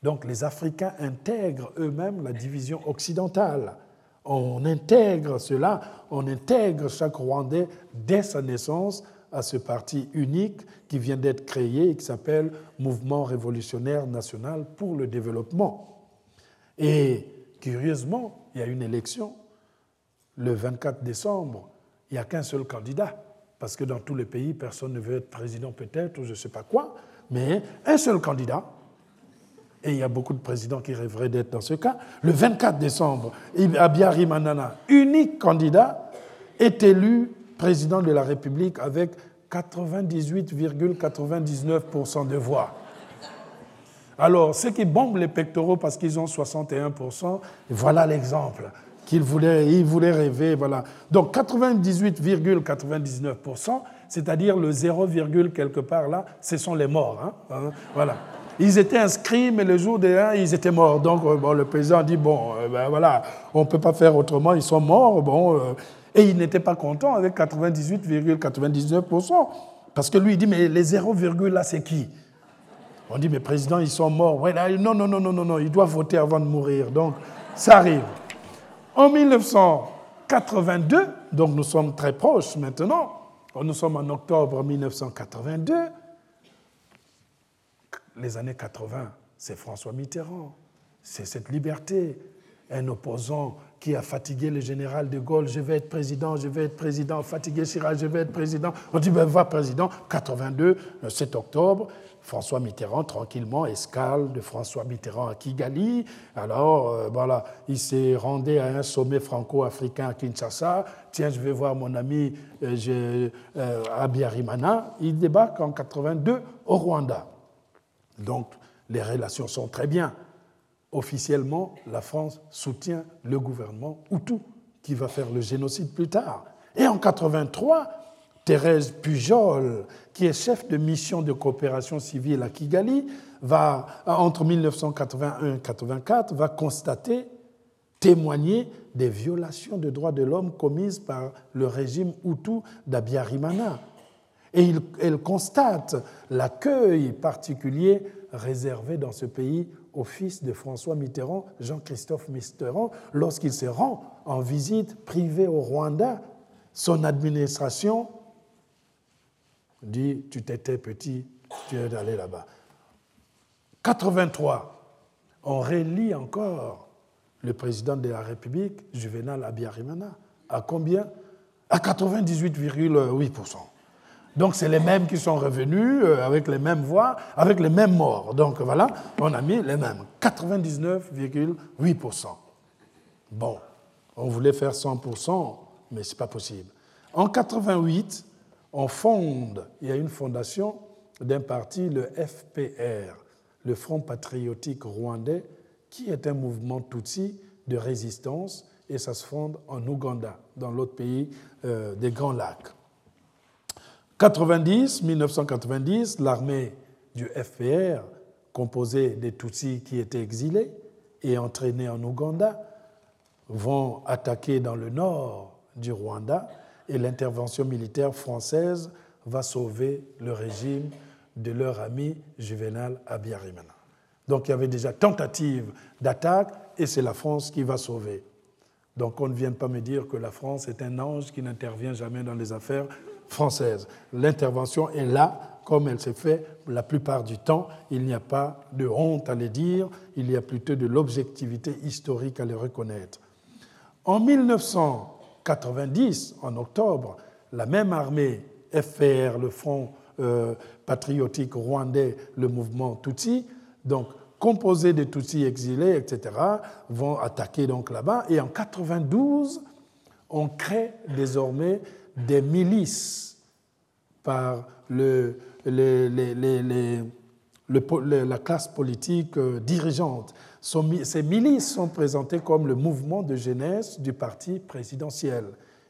Donc les Africains intègrent eux-mêmes la division occidentale. On intègre cela, on intègre chaque Rwandais dès sa naissance à ce parti unique qui vient d'être créé et qui s'appelle Mouvement révolutionnaire national pour le développement. Et curieusement, il y a une élection le 24 décembre. Il n'y a qu'un seul candidat, parce que dans tous les pays, personne ne veut être président peut-être ou je ne sais pas quoi, mais un seul candidat. Et il y a beaucoup de présidents qui rêveraient d'être dans ce cas. Le 24 décembre, Abiari Manana, unique candidat, est élu président de la République avec 98,99% de voix. Alors, ceux qui bombent les pectoraux parce qu'ils ont 61%, voilà l'exemple qu'ils voulaient, ils voulaient rêver. Voilà. Donc 98,99%, c'est-à-dire le 0, quelque part là, ce sont les morts. Hein, hein, voilà. Ils étaient inscrits, mais le jour des 1, ils étaient morts. Donc euh, le président dit, bon, euh, ben, voilà, on ne peut pas faire autrement, ils sont morts. Bon, euh, et il n'était pas content avec 98,99%. Parce que lui, il dit, mais les 0, là, c'est qui? On dit, mais président, ils sont morts. Ouais, non, non, non, non, non, non, il doit voter avant de mourir. Donc, ça arrive. En 1982, donc nous sommes très proches maintenant, nous sommes en octobre 1982, les années 80, c'est François Mitterrand, c'est cette liberté, un opposant qui a fatigué le général de Gaulle, je vais être président, je vais être président, fatigué Chirac, je vais être président. On dit, ben va président, 82, le 7 octobre, François Mitterrand, tranquillement, escale de François Mitterrand à Kigali. Alors, euh, voilà, il s'est rendu à un sommet franco-africain à Kinshasa. Tiens, je vais voir mon ami euh, euh, Abiyarimana. Il débarque en 82 au Rwanda. Donc, les relations sont très bien officiellement, la France soutient le gouvernement Hutu, qui va faire le génocide plus tard. Et en 83, Thérèse Pujol, qui est chef de mission de coopération civile à Kigali, va, entre 1981 et 1984, va constater, témoigner des violations des droits de l'homme commises par le régime Hutu d'Abiyarimana. Et elle constate l'accueil particulier réservé dans ce pays au fils de François Mitterrand, Jean-Christophe Mitterrand, lorsqu'il se rend en visite privée au Rwanda. Son administration dit Tu t'étais petit, tu es allé là-bas. 83, on relie encore le président de la République, Juvenal Abiyarimana. À combien? À 98,8%. Donc c'est les mêmes qui sont revenus euh, avec les mêmes voix, avec les mêmes morts. Donc voilà, on a mis les mêmes. 99,8%. Bon, on voulait faire 100%, mais ce n'est pas possible. En 88, on fonde, il y a une fondation d'un parti, le FPR, le Front patriotique rwandais, qui est un mouvement Tutsi de résistance, et ça se fonde en Ouganda, dans l'autre pays euh, des Grands Lacs. 90, 1990, l'armée du FPR, composée des Tutsis qui étaient exilés et entraînés en Ouganda, vont attaquer dans le nord du Rwanda et l'intervention militaire française va sauver le régime de leur ami Juvenal Abiyarimana. Donc il y avait déjà tentative d'attaque et c'est la France qui va sauver. Donc on ne vient pas me dire que la France est un ange qui n'intervient jamais dans les affaires française. L'intervention est là, comme elle s'est fait la plupart du temps. Il n'y a pas de honte à les dire, il y a plutôt de l'objectivité historique à les reconnaître. En 1990, en octobre, la même armée, FPR, le Front euh, patriotique rwandais, le mouvement Tutsi, donc composé de Tutsis exilés, etc., vont attaquer donc là-bas. Et en 92, on crée désormais des milices par le, la classe politique euh, dirigeante. Ces milices sont présentées comme le mouvement de jeunesse du parti présidentiel.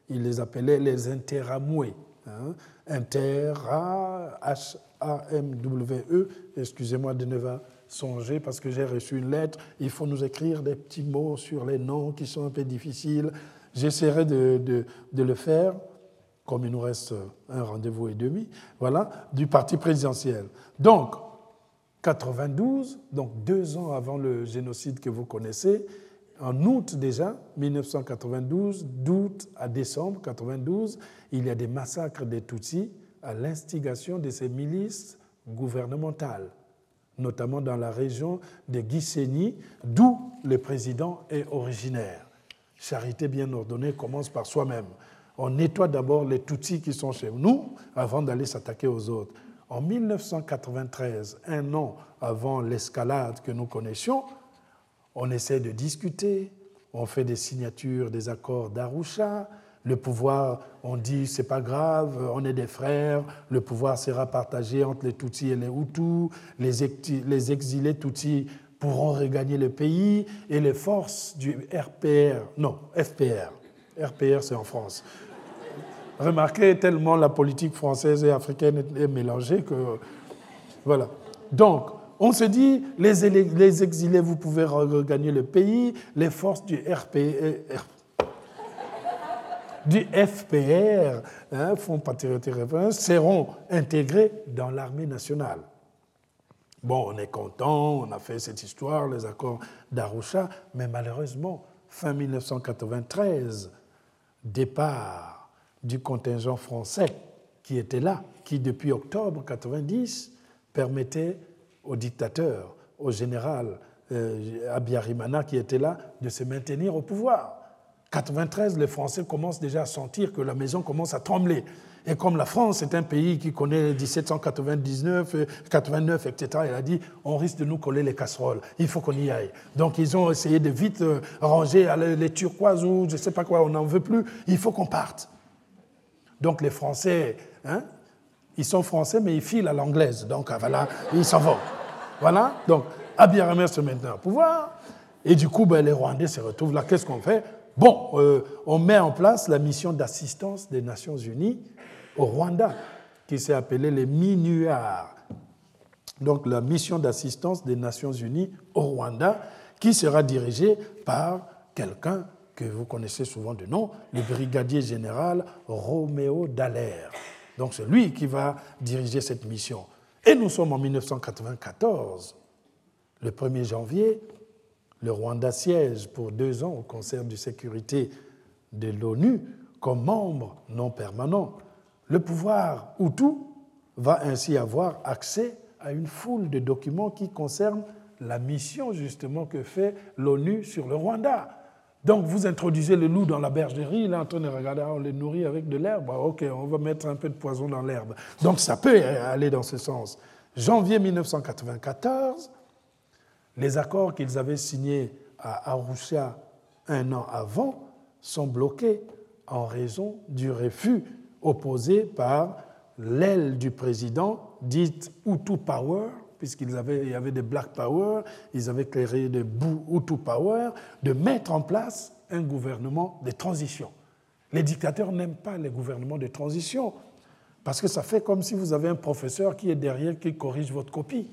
Il les appelait les interamoués. Hein. Intera, H-A-M-W-E, excusez-moi de ne pas songer parce que j'ai reçu une lettre. Il faut nous écrire des petits mots sur les noms qui sont un peu difficiles. J'essaierai de, de, de le faire comme il nous reste un rendez-vous et demi, voilà, du parti présidentiel. Donc, 92, donc deux ans avant le génocide que vous connaissez, en août déjà, 1992, d'août à décembre 92, il y a des massacres des Tutsis à l'instigation de ces milices gouvernementales, notamment dans la région de Gisenyi, d'où le président est originaire. Charité bien ordonnée commence par soi-même on nettoie d'abord les Tutsis qui sont chez nous avant d'aller s'attaquer aux autres. En 1993, un an avant l'escalade que nous connaissions, on essaie de discuter, on fait des signatures des accords d'Arusha. Le pouvoir, on dit c'est pas grave, on est des frères, le pouvoir sera partagé entre les Tutsis et les Hutus, les exilés Tutsis pourront regagner le pays et les forces du RPR, non, FPR, RPR c'est en France, Remarquez, tellement la politique française et africaine est mélangée que. Voilà. Donc, on se dit, les, exilés, vous pouvez regagner le pays, les forces du RPR, du FPR, hein, Fonds patriotique seront intégrés dans l'armée nationale. Bon, on est content, on a fait cette histoire, les accords d'Arusha, mais malheureusement, fin 1993, départ du contingent français qui était là, qui depuis octobre 90 permettait au dictateur, au général euh, Abiyarimana qui était là, de se maintenir au pouvoir. 93, les Français commencent déjà à sentir que la maison commence à trembler. Et comme la France est un pays qui connaît 1799, 89, etc., elle a dit on risque de nous coller les casseroles, il faut qu'on y aille. Donc ils ont essayé de vite euh, ranger les turquoises ou je ne sais pas quoi, on n'en veut plus, il faut qu'on parte. Donc les Français, hein, ils sont français, mais ils filent à l'anglaise. Donc ah, voilà, ils s'en vont. Voilà. Donc Abiy se met au pouvoir. Et du coup, ben, les Rwandais se retrouvent là. Qu'est-ce qu'on fait? Bon, euh, on met en place la mission d'assistance des Nations Unies au Rwanda, qui s'est appelée les MINUAR. Donc la mission d'assistance des Nations Unies au Rwanda, qui sera dirigée par quelqu'un que vous connaissez souvent de nom, le brigadier général Roméo Dallaire. Donc c'est lui qui va diriger cette mission. Et nous sommes en 1994. Le 1er janvier, le Rwanda siège pour deux ans au Conseil de sécurité de l'ONU comme membre non permanent. Le pouvoir Hutu va ainsi avoir accès à une foule de documents qui concernent la mission justement que fait l'ONU sur le Rwanda. Donc vous introduisez le loup dans la bergerie, est en train de regarder, on les nourrit avec de l'herbe, ah, ok, on va mettre un peu de poison dans l'herbe. Donc ça peut aller dans ce sens. Janvier 1994, les accords qu'ils avaient signés à Arusha un an avant sont bloqués en raison du refus opposé par l'aile du président, dite Hutu Power, puisqu'il avaient, y avait des Black Power, ils avaient créé des Hutu Power, de mettre en place un gouvernement de transition. Les dictateurs n'aiment pas les gouvernements de transition, parce que ça fait comme si vous avez un professeur qui est derrière, qui corrige votre copie.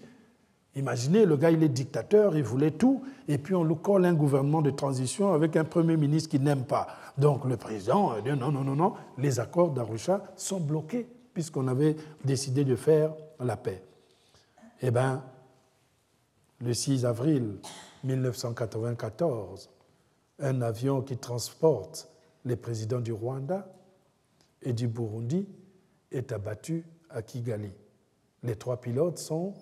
Imaginez, le gars, il est dictateur, il voulait tout, et puis on lui colle un gouvernement de transition avec un Premier ministre qui n'aime pas. Donc le président dit non, non, non, non, les accords d'Arusha sont bloqués, puisqu'on avait décidé de faire la paix. Eh bien, le 6 avril 1994, un avion qui transporte les présidents du Rwanda et du Burundi est abattu à Kigali. Les trois pilotes sont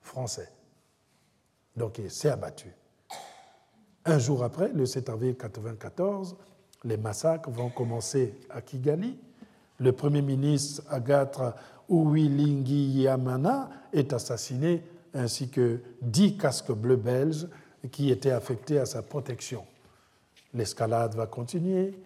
français. Donc il s'est abattu. Un jour après, le 7 avril 1994, les massacres vont commencer à Kigali. Le Premier ministre Agatha Uwilingi-Yamana est assassiné, ainsi que dix casques bleus belges qui étaient affectés à sa protection. L'escalade va continuer,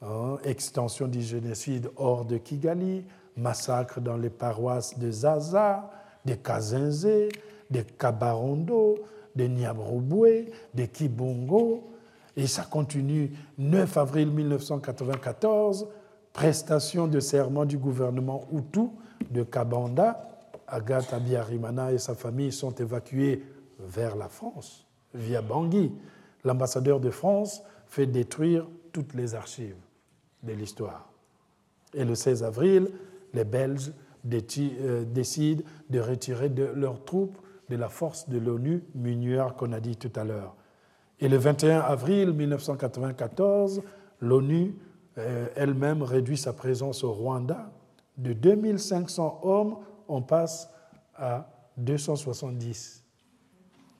hein, extension du génocide hors de Kigali, massacres dans les paroisses de Zaza, de Kazenze, de Kabarondo, de Niabrobwe, de Kibongo, et ça continue 9 avril 1994, prestation de serment du gouvernement Hutu de Kabanda. Agatha Biarimana et sa famille sont évacués vers la France via Bangui. L'ambassadeur de France fait détruire toutes les archives de l'histoire. Et le 16 avril, les Belges euh, décident de retirer de leurs troupes de la force de l'ONU, MINUAR qu'on a dit tout à l'heure. Et le 21 avril 1994, l'ONU euh, elle-même réduit sa présence au Rwanda. De 2500 hommes, on passe à 270.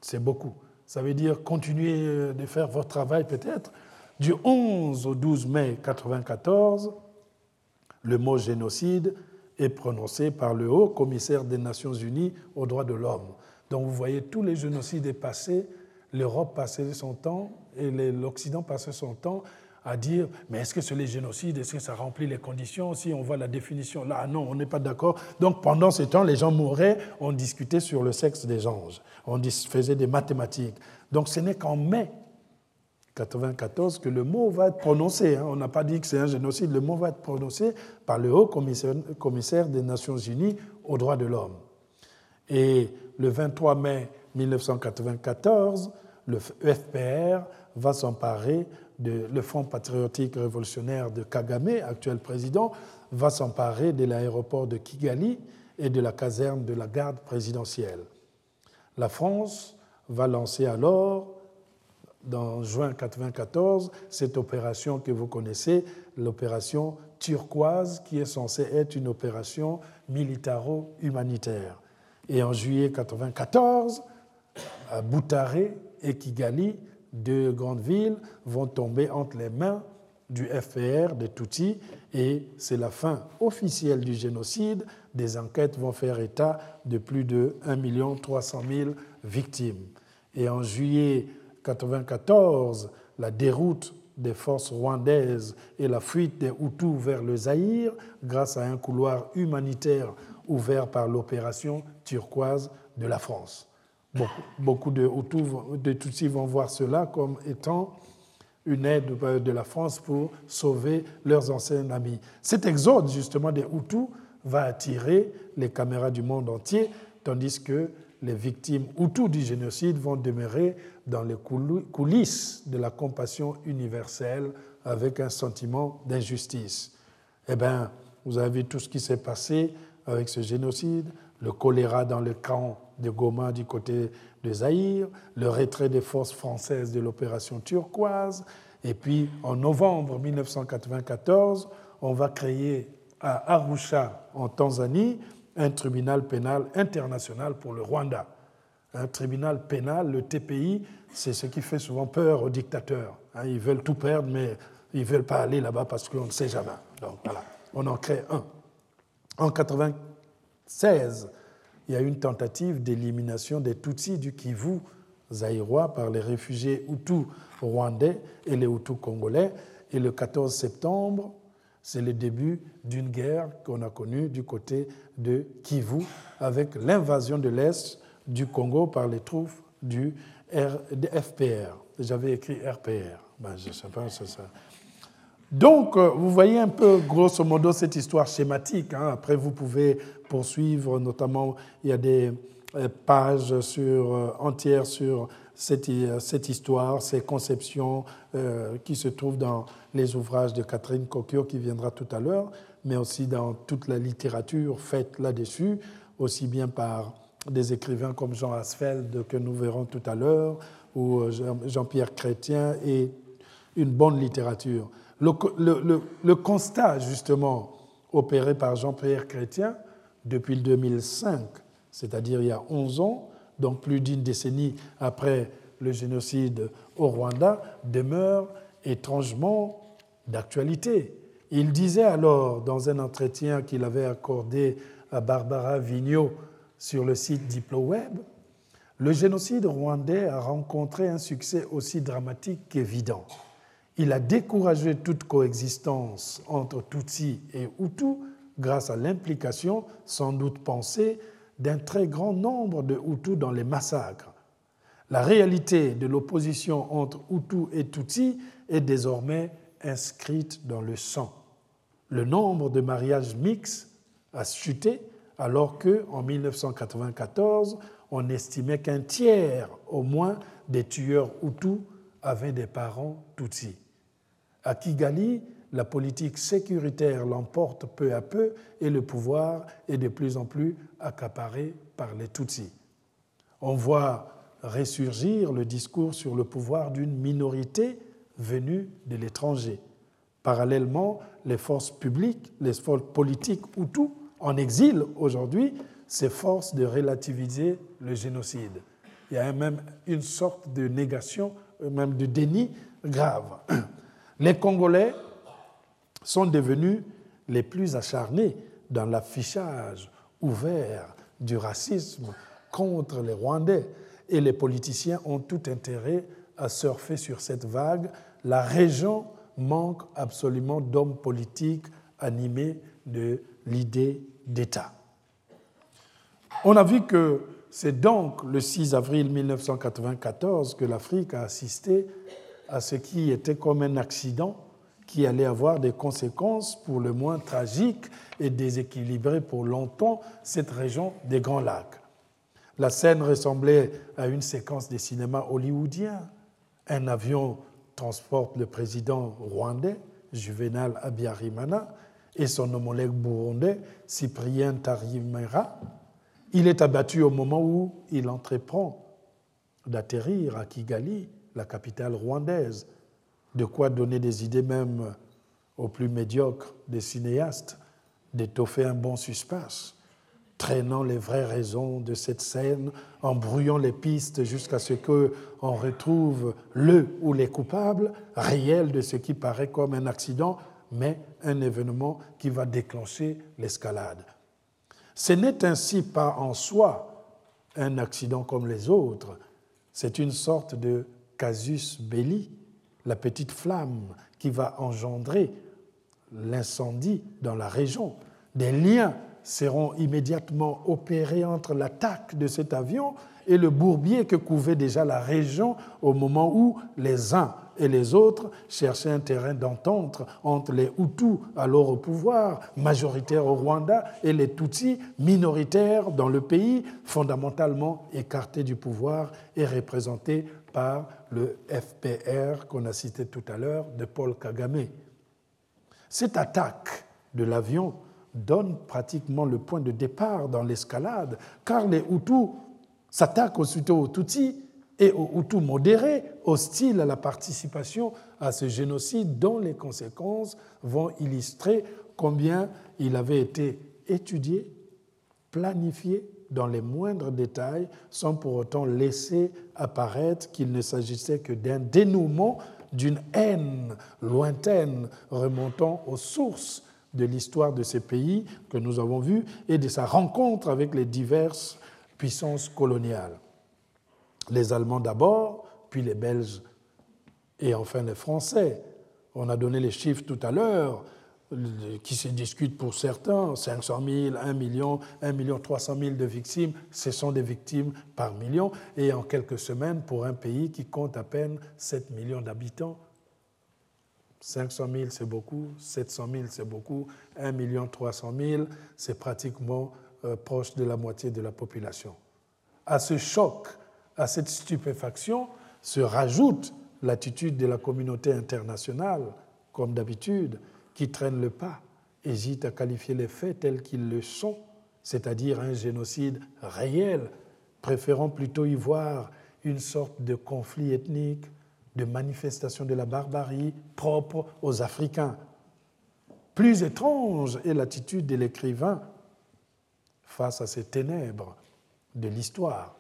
C'est beaucoup. Ça veut dire continuer euh, de faire votre travail peut-être. Du 11 au 12 mai 1994, le mot génocide est prononcé par le haut commissaire des Nations Unies aux droits de l'homme. Donc vous voyez, tous les génocides passés, l'Europe passait son temps et l'Occident passait son temps à dire mais est-ce que c'est les génocides? Est-ce que ça remplit les conditions? Si on voit la définition là, non, on n'est pas d'accord. Donc pendant ce temps, les gens mouraient, on discutait sur le sexe des anges, on faisait des mathématiques. Donc ce n'est qu'en mai 94 que le mot va être prononcé. Hein. On n'a pas dit que c'est un génocide, le mot va être prononcé par le haut commissaire des Nations Unies aux droits de l'homme. Et le 23 mai 1994, le FPR va s'emparer de, le Front patriotique révolutionnaire de Kagame, actuel président, va s'emparer de l'aéroport de Kigali et de la caserne de la garde présidentielle. La France va lancer alors dans juin 1994 cette opération que vous connaissez, l'opération turquoise, qui est censée être une opération militaro-humanitaire. Et en juillet 1994, à Boutaré et Kigali, deux grandes villes vont tomber entre les mains du FPR, des Tutsis, et c'est la fin officielle du génocide. Des enquêtes vont faire état de plus de 1 300 000 victimes. Et en juillet 1994, la déroute des forces rwandaises et la fuite des Hutus vers le Zaïre grâce à un couloir humanitaire ouvert par l'opération turquoise de la France. Beaucoup, de Hutus, de Tutsis vont voir cela comme étant une aide de la France pour sauver leurs anciens amis. Cet exode, justement, des Hutus va attirer les caméras du monde entier, tandis que les victimes Hutus du génocide vont demeurer dans les coulisses de la compassion universelle avec un sentiment d'injustice. Eh bien, vous avez vu tout ce qui s'est passé avec ce génocide, le choléra dans le camp de Goma du côté de Zaïre, le retrait des forces françaises de l'opération turquoise, et puis en novembre 1994, on va créer à Arusha, en Tanzanie, un tribunal pénal international pour le Rwanda. Un tribunal pénal, le TPI, c'est ce qui fait souvent peur aux dictateurs. Hein. Ils veulent tout perdre, mais ils ne veulent pas aller là-bas parce qu'on ne sait jamais. Donc voilà, on en crée un. En 1996, il y a eu une tentative d'élimination des Tutsis du Kivu zaïrois par les réfugiés Hutus rwandais et les Hutus congolais. Et le 14 septembre, c'est le début d'une guerre qu'on a connue du côté de Kivu avec l'invasion de l'Est du Congo par les troupes du FPR. J'avais écrit RPR. Ben, je ne sais pas, c'est ça. Donc, euh, vous voyez un peu, grosso modo, cette histoire schématique. Hein. Après, vous pouvez poursuivre, notamment, il y a des euh, pages sur, euh, entières sur cette, histoire, ces conceptions qui se trouvent dans les ouvrages de Catherine Cocchio, qui viendra tout à l'heure, mais aussi dans toute la littérature faite là-dessus, aussi bien par des écrivains comme Jean Asfeld, que nous verrons tout à l'heure, ou Jean-Pierre Chrétien, et une bonne littérature. Le, constat, justement, opéré par Jean-Pierre Chrétien depuis le 2005, c'est-à-dire il y a 11 ans, donc plus d'une décennie après le génocide au Rwanda, demeure étrangement d'actualité. Il disait alors, dans un entretien qu'il avait accordé à Barbara Vigneault sur le site DiploWeb, le génocide rwandais a rencontré un succès aussi dramatique qu'évident. Il a découragé toute coexistence entre Tutsi et Hutu grâce à l'implication, sans doute pensée, d'un très grand nombre de Hutus dans les massacres. La réalité de l'opposition entre Hutu et Tutsi est désormais inscrite dans le sang. Le nombre de mariages mixtes a chuté alors que, en 1994, on estimait qu'un tiers au moins des tueurs Hutus avaient des parents Tutsis. À Kigali, la politique sécuritaire l'emporte peu à peu et le pouvoir est de plus en plus accaparé par les Tutsis. On voit ressurgir le discours sur le pouvoir d'une minorité venue de l'étranger. Parallèlement, les forces publiques, les forces politiques Hutus en exil aujourd'hui s'efforcent de relativiser le génocide. Il y a même une sorte de négation, même de déni grave. Les Congolais sont devenus les plus acharnés dans l'affichage ouvert du racisme contre les Rwandais et les politiciens ont tout intérêt à surfer sur cette vague. La région manque absolument d'hommes politiques animés de l'idée d'État. On a vu que c'est donc le 6 avril 1994 que l'Afrique a assisté à ce qui était comme un accident qui allait avoir des conséquences pour le moins tragiques et déséquilibrer pour longtemps cette région des Grands Lacs. La scène ressemblait à une séquence de cinéma hollywoodien. Un avion transporte le président rwandais, Juvenal Abiyarimana, et son homologue burundais, Cyprien Tarimera. Il est abattu au moment où il entreprend d'atterrir à Kigali la capitale rwandaise, de quoi donner des idées même aux plus médiocres des cinéastes d'étoffer un bon suspense, traînant les vraies raisons de cette scène, en brouillant les pistes jusqu'à ce qu'on retrouve le ou les coupables réels de ce qui paraît comme un accident, mais un événement qui va déclencher l'escalade. Ce n'est ainsi pas en soi un accident comme les autres, c'est une sorte de casus belli, la petite flamme qui va engendrer l'incendie dans la région. Des liens seront immédiatement opérés entre l'attaque de cet avion et le bourbier que couvait déjà la région au moment où les uns et les autres cherchaient un terrain d'entente entre les Hutus, alors au pouvoir, majoritaires au Rwanda, et les Tutsis, minoritaires dans le pays, fondamentalement écartés du pouvoir et représentés par le FPR qu'on a cité tout à l'heure de Paul Kagame. Cette attaque de l'avion donne pratiquement le point de départ dans l'escalade, car les Hutus s'attaquent aussitôt aux Tutsis et aux Hutus modérés, hostiles à la participation à ce génocide dont les conséquences vont illustrer combien il avait été étudié, planifié dans les moindres détails sans pour autant laisser apparaître qu'il ne s'agissait que d'un dénouement d'une haine lointaine remontant aux sources de l'histoire de ces pays que nous avons vus et de sa rencontre avec les diverses puissances coloniales. Les Allemands d'abord, puis les Belges et enfin les Français. On a donné les chiffres tout à l'heure qui se discutent pour certains, 500 000, 1 million, 1 million 300 000 de victimes, ce sont des victimes par million, et en quelques semaines, pour un pays qui compte à peine 7 millions d'habitants, 500 000 c'est beaucoup, 700 000 c'est beaucoup, 1 million 300 000 c'est pratiquement euh, proche de la moitié de la population. À ce choc, à cette stupéfaction, se rajoute l'attitude de la communauté internationale, comme d'habitude, qui traîne le pas, hésite à qualifier les faits tels qu'ils le sont, c'est-à-dire un génocide réel, préférant plutôt y voir une sorte de conflit ethnique, de manifestation de la barbarie propre aux Africains. Plus étrange est l'attitude de l'écrivain face à ces ténèbres de l'histoire.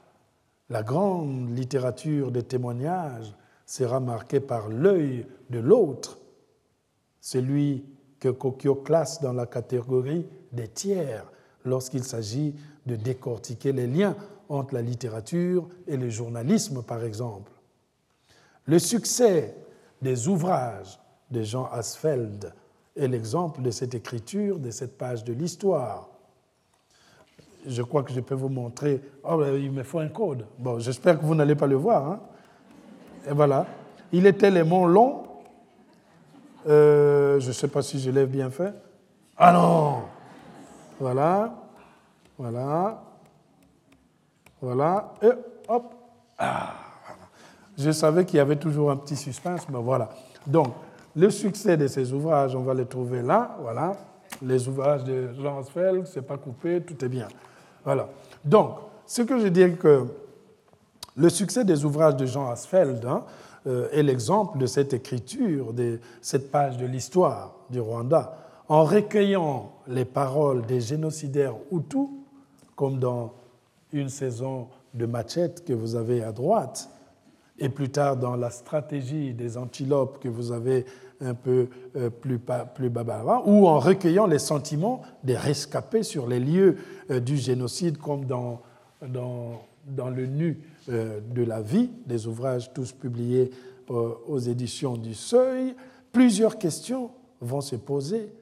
La grande littérature des témoignages sera marquée par l'œil de l'autre, celui que Kokyo classe dans la catégorie des tiers lorsqu'il s'agit de décortiquer les liens entre la littérature et le journalisme, par exemple. Le succès des ouvrages de Jean Asfeld est l'exemple de cette écriture, de cette page de l'histoire. Je crois que je peux vous montrer. Oh, ben, il me faut un code. Bon, j'espère que vous n'allez pas le voir. Hein. Et voilà. Il est tellement long. Euh, je ne sais pas si je l'ai bien fait. Ah non Voilà. Voilà. Voilà. Et hop. Ah. Je savais qu'il y avait toujours un petit suspense, mais voilà. Donc, le succès de ces ouvrages, on va les trouver là, voilà. Les ouvrages de Jean Asfeld, c'est pas coupé, tout est bien. Voilà. Donc, ce que je dis que le succès des ouvrages de Jean Asfeld hein, est l'exemple de cette écriture, de cette page de l'histoire du Rwanda, en recueillant les paroles des génocidaires Hutus, comme dans une saison de Machette que vous avez à droite, et plus tard dans la stratégie des antilopes que vous avez un peu euh, plus, plus bas ou en recueillant les sentiments des rescapés sur les lieux euh, du génocide, comme dans, dans, dans le nu. euh, de la vie, des ouvrages tous publiés aux éditions du Seuil, plusieurs questions vont se poser,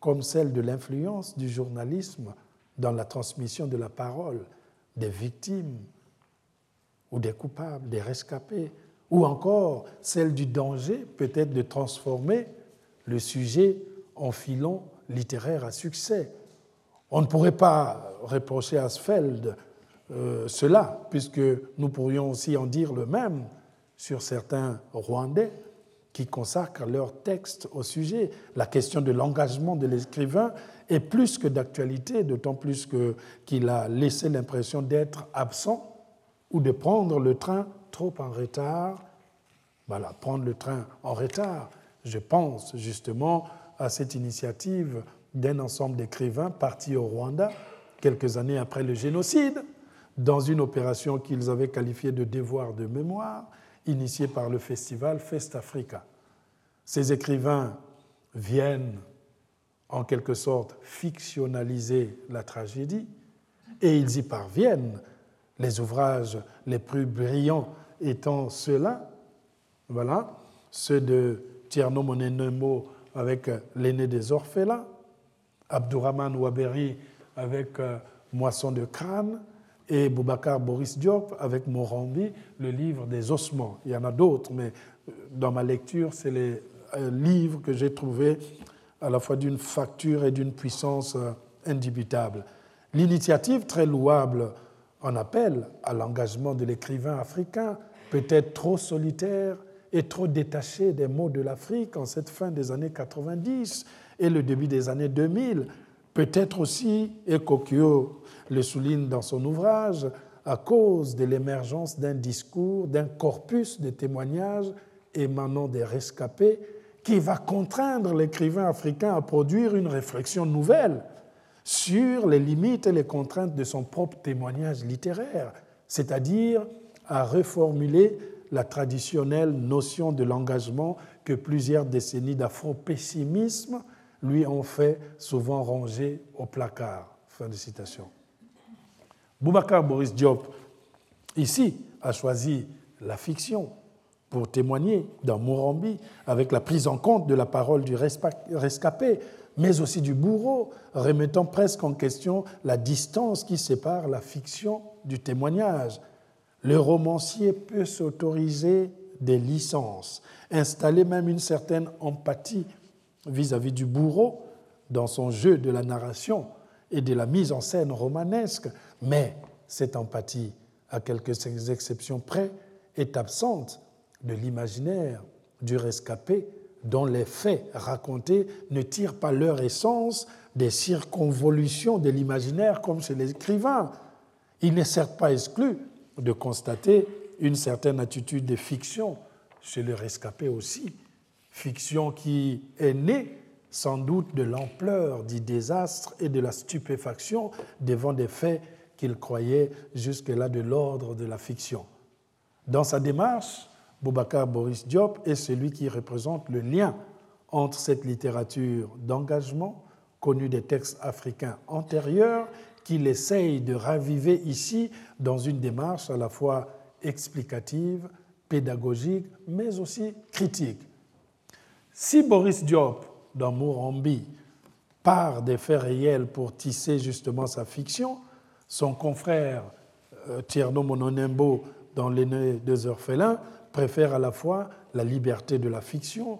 comme celle de l'influence du journalisme dans la transmission de la parole des victimes ou des coupables, des rescapés, ou encore celle du danger peut-être de transformer le sujet en filon littéraire à succès. On ne pourrait pas reprocher à euh, cela, puisque nous pourrions aussi en dire le même sur certains Rwandais qui consacrent leur texte au sujet. La question de l'engagement de l'écrivain est plus que d'actualité, d'autant plus qu'il a laissé l'impression d'être absent ou de prendre le train trop en retard. Voilà, prendre le train en retard. Je pense justement à cette initiative d'un ensemble d'écrivains partis au Rwanda quelques années après le génocide, dans une opération qu'ils avaient qualifiée de devoir de mémoire, initiée par le festival Fest Africa. Ces écrivains viennent en quelque sorte fictionnaliser la tragédie et ils y parviennent les ouvrages les plus brillants étant ceux-là, voilà, ceux de Tierno Monenemo avec L'aîné des orphelins, Abdourahman Ouaberi avec euh, Moisson de crâne, et Boubacar Boris Diop avec Morambi, le livre des ossements. Il y en a d'autres, mais euh, dans ma lecture, c'est les euh, livres que j'ai trouvés à la fois d'une facture et d'une puissance indubitable. L'initiative très louable en appelle à l'engagement de l'écrivain africain, peut-être trop solitaire et trop détaché des mots de l'Afrique en cette fin des années 90 et le début des années 2000. Peut-être aussi, et Kokyo le souligne dans son ouvrage, à cause de l'émergence d'un discours, d'un corpus de témoignages émanant des rescapés qui va contraindre l'écrivain africain à produire une réflexion nouvelle sur les limites et les contraintes de son propre témoignage littéraire, c'est-à-dire à reformuler la traditionnelle notion de l'engagement que plusieurs décennies d'afro-pessimisme lui ont fait souvent ranger au placard. Fin de citation. Boubacar Boris Diop, ici, a choisi la fiction pour témoigner dans Morambi avec la prise en compte de la parole du rescapé, mais aussi du bourreau, remettant presque en question la distance qui sépare la fiction du témoignage. Le romancier peut s'autoriser des licences, installer même une certaine empathie vis-à-vis du bourreau dans son jeu de la narration et de la mise en scène romanesque, mais cette empathie, à quelques exceptions près, est absente de l'imaginaire du rescapé dont les faits racontés ne tirent pas leur essence des circonvolutions de l'imaginaire comme chez l'écrivain. Il n'est certes pas exclu de constater une certaine attitude de fiction chez le rescapé aussi, fiction qui est née sans doute de l'ampleur du désastre et de la stupéfaction devant des faits qu'il croyait jusque-là de l'ordre de la fiction. Dans sa démarche, Boubacar Boris Diop est celui qui représente le lien entre cette littérature d'engagement, connue des textes africains antérieurs, qu'il essaye de raviver ici dans une démarche à la fois explicative, pédagogique, mais aussi critique. Si Boris Diop, dans Mourambi, part des faits réels pour tisser justement sa fiction, son confrère euh, Tierno Mononembo, dans L'aîné des orphelins, préfère à la fois la liberté de la fiction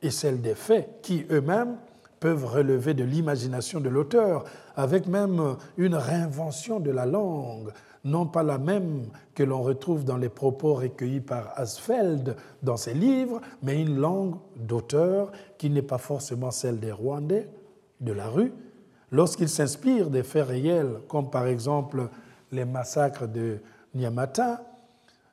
et celle des faits, qui eux-mêmes peuvent relever de l'imagination de l'auteur, avec même une réinvention de la langue, non pas la même que l'on retrouve dans les propos recueillis par Asfeld dans ses livres, mais une langue d'auteur qui n'est pas forcément celle des Rwandais, de la rue, lorsqu'il s'inspire des faits réels, comme par exemple les massacres de Nyamata,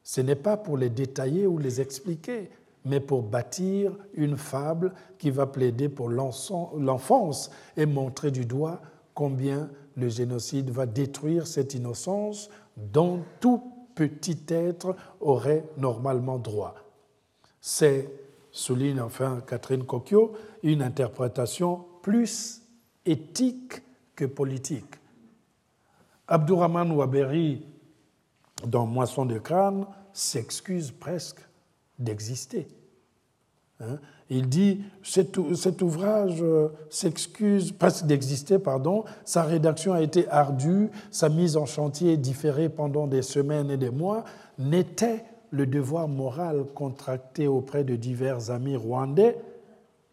ce n'est pas pour les détailler ou les expliquer, mais pour bâtir une fable qui va plaider pour l'enfance et montrer du doigt combien le génocide va détruire cette innocence dont tout petit être aurait normalement droit. C'est, souligne enfin Catherine Cocchio, une interprétation plus éthique que politique. Abdourahman Ouaberi, dans Moisson de crâne, s'excuse presque d'exister. Hein. Il dit cet, cet ouvrage euh, s'excuse presque d'exister, pardon. Sa rédaction a été ardue, sa mise en chantier différée pendant des semaines et des mois. N'était le devoir moral contracté auprès de divers amis rwandais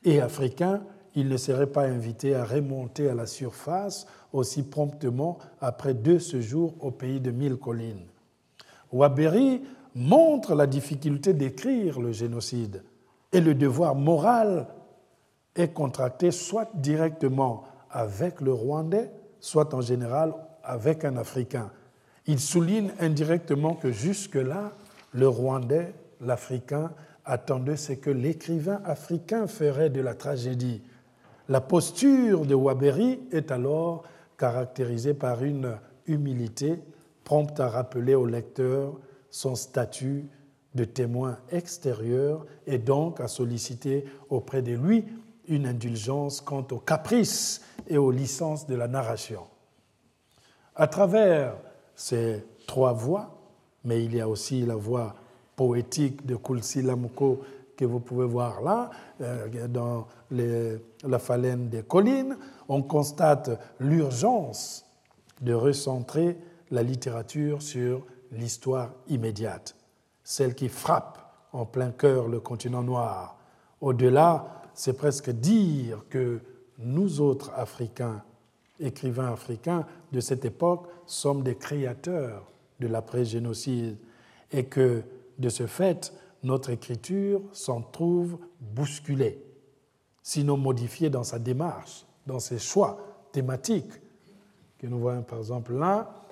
et africains, il ne serait pas invité à remonter à la surface aussi promptement après deux séjours au pays de mille collines. Waberi montre la difficulté d'écrire le génocide et le devoir moral est contracté soit directement avec le Rwandais, soit en général avec un Africain. Il souligne indirectement que jusque-là, le Rwandais, l'Africain, attendait ce que l'écrivain africain ferait de la tragédie. La posture de Waberi est alors caractérisée par une humilité prompte à rappeler au lecteur son statut de témoin extérieur et donc à solliciter auprès de lui une indulgence quant aux caprices et aux licences de la narration. À travers ces trois voix, mais il y a aussi la voix poétique de Kulsi Lamuko que vous pouvez voir là, euh, dans la phalène des collines, on constate l'urgence de recentrer la littérature sur l'histoire immédiate, celle qui frappe en plein cœur le continent noir. Au-delà, c'est presque dire que nous autres Africains, écrivains africains de cette époque, sommes des créateurs de l'après-génocide et que, de ce fait, notre écriture s'en trouve bousculée, sinon modifiée dans sa démarche, dans ses choix thématiques, que nous voyons par exemple là,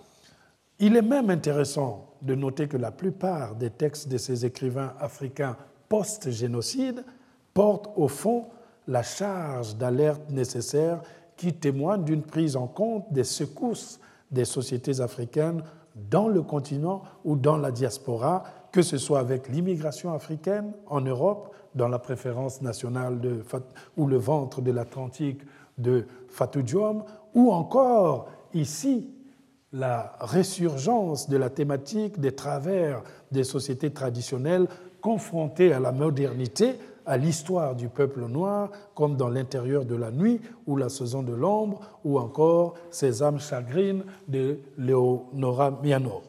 il est même intéressant de noter que la plupart des textes de ces écrivains africains post-génocide portent au fond la charge d'alerte nécessaire qui témoignent d'une prise en compte des secousses des sociétés africaines dans le continent ou dans la diaspora, que ce soit avec l'immigration africaine en Europe, dans la préférence nationale de, ou le ventre de l'Atlantique de Fatou Diom, ou encore ici la résurgence de la thématique des travers des sociétés traditionnelles confrontées à la modernité, à l'histoire du peuple noir, comme dans l'intérieur de la nuit ou la saison de l'ombre, ou encore ces âmes chagrines de Leonora Miano.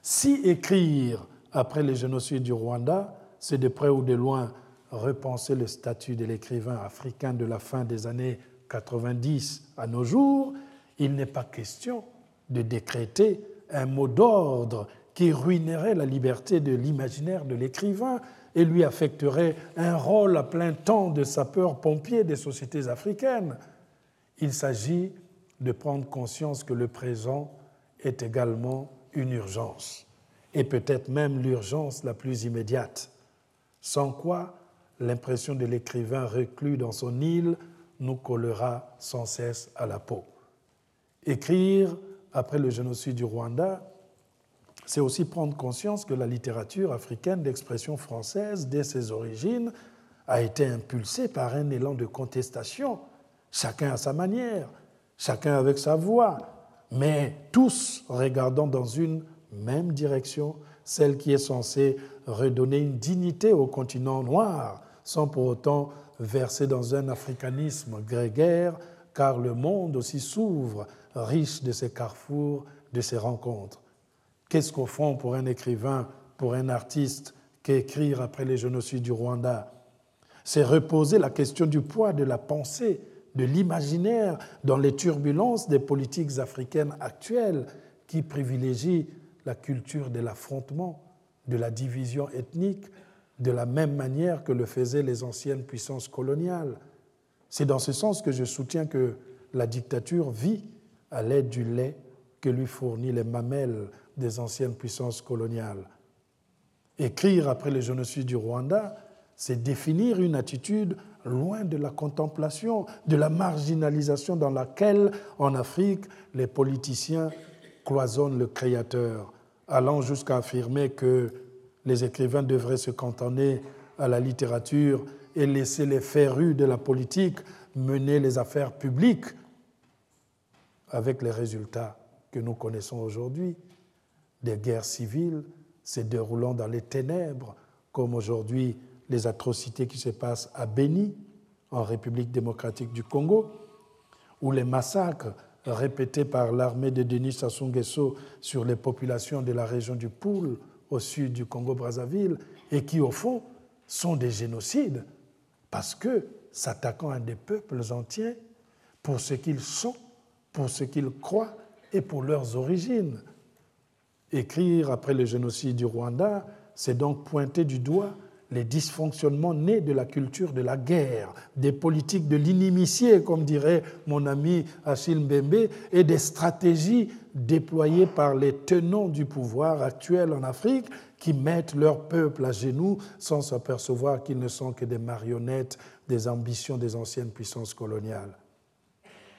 Si écrire après les génocides du Rwanda, c'est de près ou de loin repenser le statut de l'écrivain africain de la fin des années 90 à nos jours, il n'est pas question de décréter un mot d'ordre qui ruinerait la liberté de l'imaginaire de l'écrivain et lui affecterait un rôle à plein temps de sapeur-pompier des sociétés africaines. Il s'agit de prendre conscience que le présent est également une urgence, et peut-être même l'urgence la plus immédiate, sans quoi l'impression de l'écrivain reclus dans son île nous collera sans cesse à la peau. Écrire après le génocide du Rwanda, c'est aussi prendre conscience que la littérature africaine d'expression française, dès ses origines, a été impulsée par un élan de contestation, chacun à sa manière, chacun avec sa voix, mais tous regardant dans une même direction, celle qui est censée redonner une dignité au continent noir, sans pour autant verser dans un africanisme grégaire, car le monde aussi s'ouvre, riche de ces carrefours, de ces rencontres. Qu'est-ce qu'au fond pour un écrivain, pour un artiste, qu'écrire après les génocides du Rwanda? C'est reposer la question du poids de la pensée, de l'imaginaire dans les turbulences des politiques africaines actuelles qui privilégient la culture de l'affrontement, de la division ethnique, de la même manière que le faisaient les anciennes puissances coloniales. C'est dans ce sens que je soutiens que la dictature vit à l'aide du lait que lui fournit les mamelles des anciennes puissances coloniales. Écrire après le génocide du Rwanda, c'est définir une attitude loin de la contemplation, de la marginalisation dans laquelle, en Afrique, les politiciens cloisonnent le Créateur, allant jusqu'à affirmer que les écrivains devraient se cantonner à la littérature et laisser les férus de la politique mener les affaires publiques avec les résultats que nous connaissons aujourd'hui, des guerres civiles se déroulant dans les ténèbres, comme aujourd'hui les atrocités qui se passent à Beni, en République démocratique du Congo, ou les massacres répétés par l'armée de Denis Sassou Nguesso sur les populations de la région du Poul au sud du Congo-Brazzaville et qui, au fond, sont des génocides parce que, s'attaquant à des peuples entiers, pour ce qu'ils sont, pour ce qu'ils croient et pour leurs origines. Écrire après le génocide du Rwanda, c'est donc pointer du doigt les dysfonctionnements nés de la culture de la guerre, des politiques de l'inimitié, comme dirait mon ami Achille Mbembe, et des stratégies déployées par les tenants du pouvoir actuel en Afrique qui mettent leur peuple à genoux sans s'apercevoir qu'ils ne sont que des marionnettes des ambitions des anciennes puissances coloniales.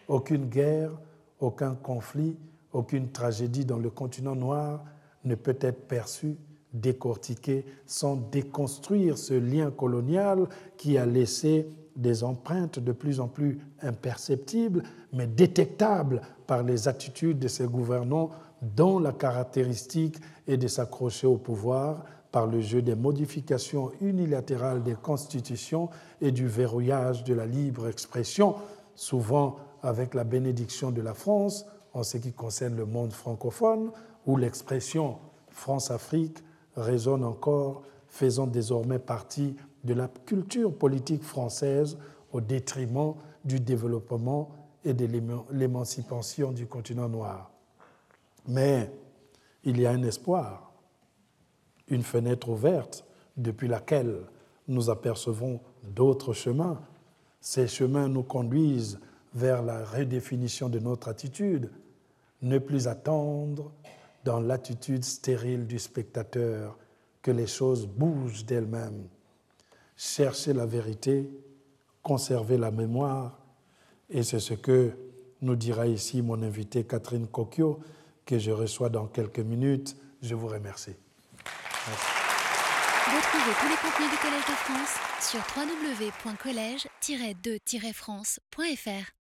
Aucune guerre, aucun conflit, aucune tragédie dans le continent noir ne peut être perçue décortiquer sans déconstruire ce lien colonial qui a laissé des empreintes de plus en plus imperceptibles, mais détectables par les attitudes de ces gouvernants dont la caractéristique est de s'accrocher au pouvoir par le jeu des modifications unilatérales des constitutions et du verrouillage de la libre expression, souvent avec la bénédiction de la France en ce qui concerne le monde francophone, où l'expression France-Afrique résonne encore, faisant désormais partie de la culture politique française au détriment du développement et de l'émancipation du continent noir. Mais il y a un espoir, une fenêtre ouverte depuis laquelle nous apercevons d'autres chemins. Ces chemins nous conduisent vers la redéfinition de notre attitude, ne plus attendre dans l'attitude stérile du spectateur que les choses bougent d'elles-mêmes. Chercher la vérité, conserver la mémoire, Et c'est ce que nous dira ici mon invité Catherine Cocchio, que je reçois dans quelques minutes. Je vous remercie. Retrouvez tous les contenus du Collège de France sur www.colège-2-france.fr.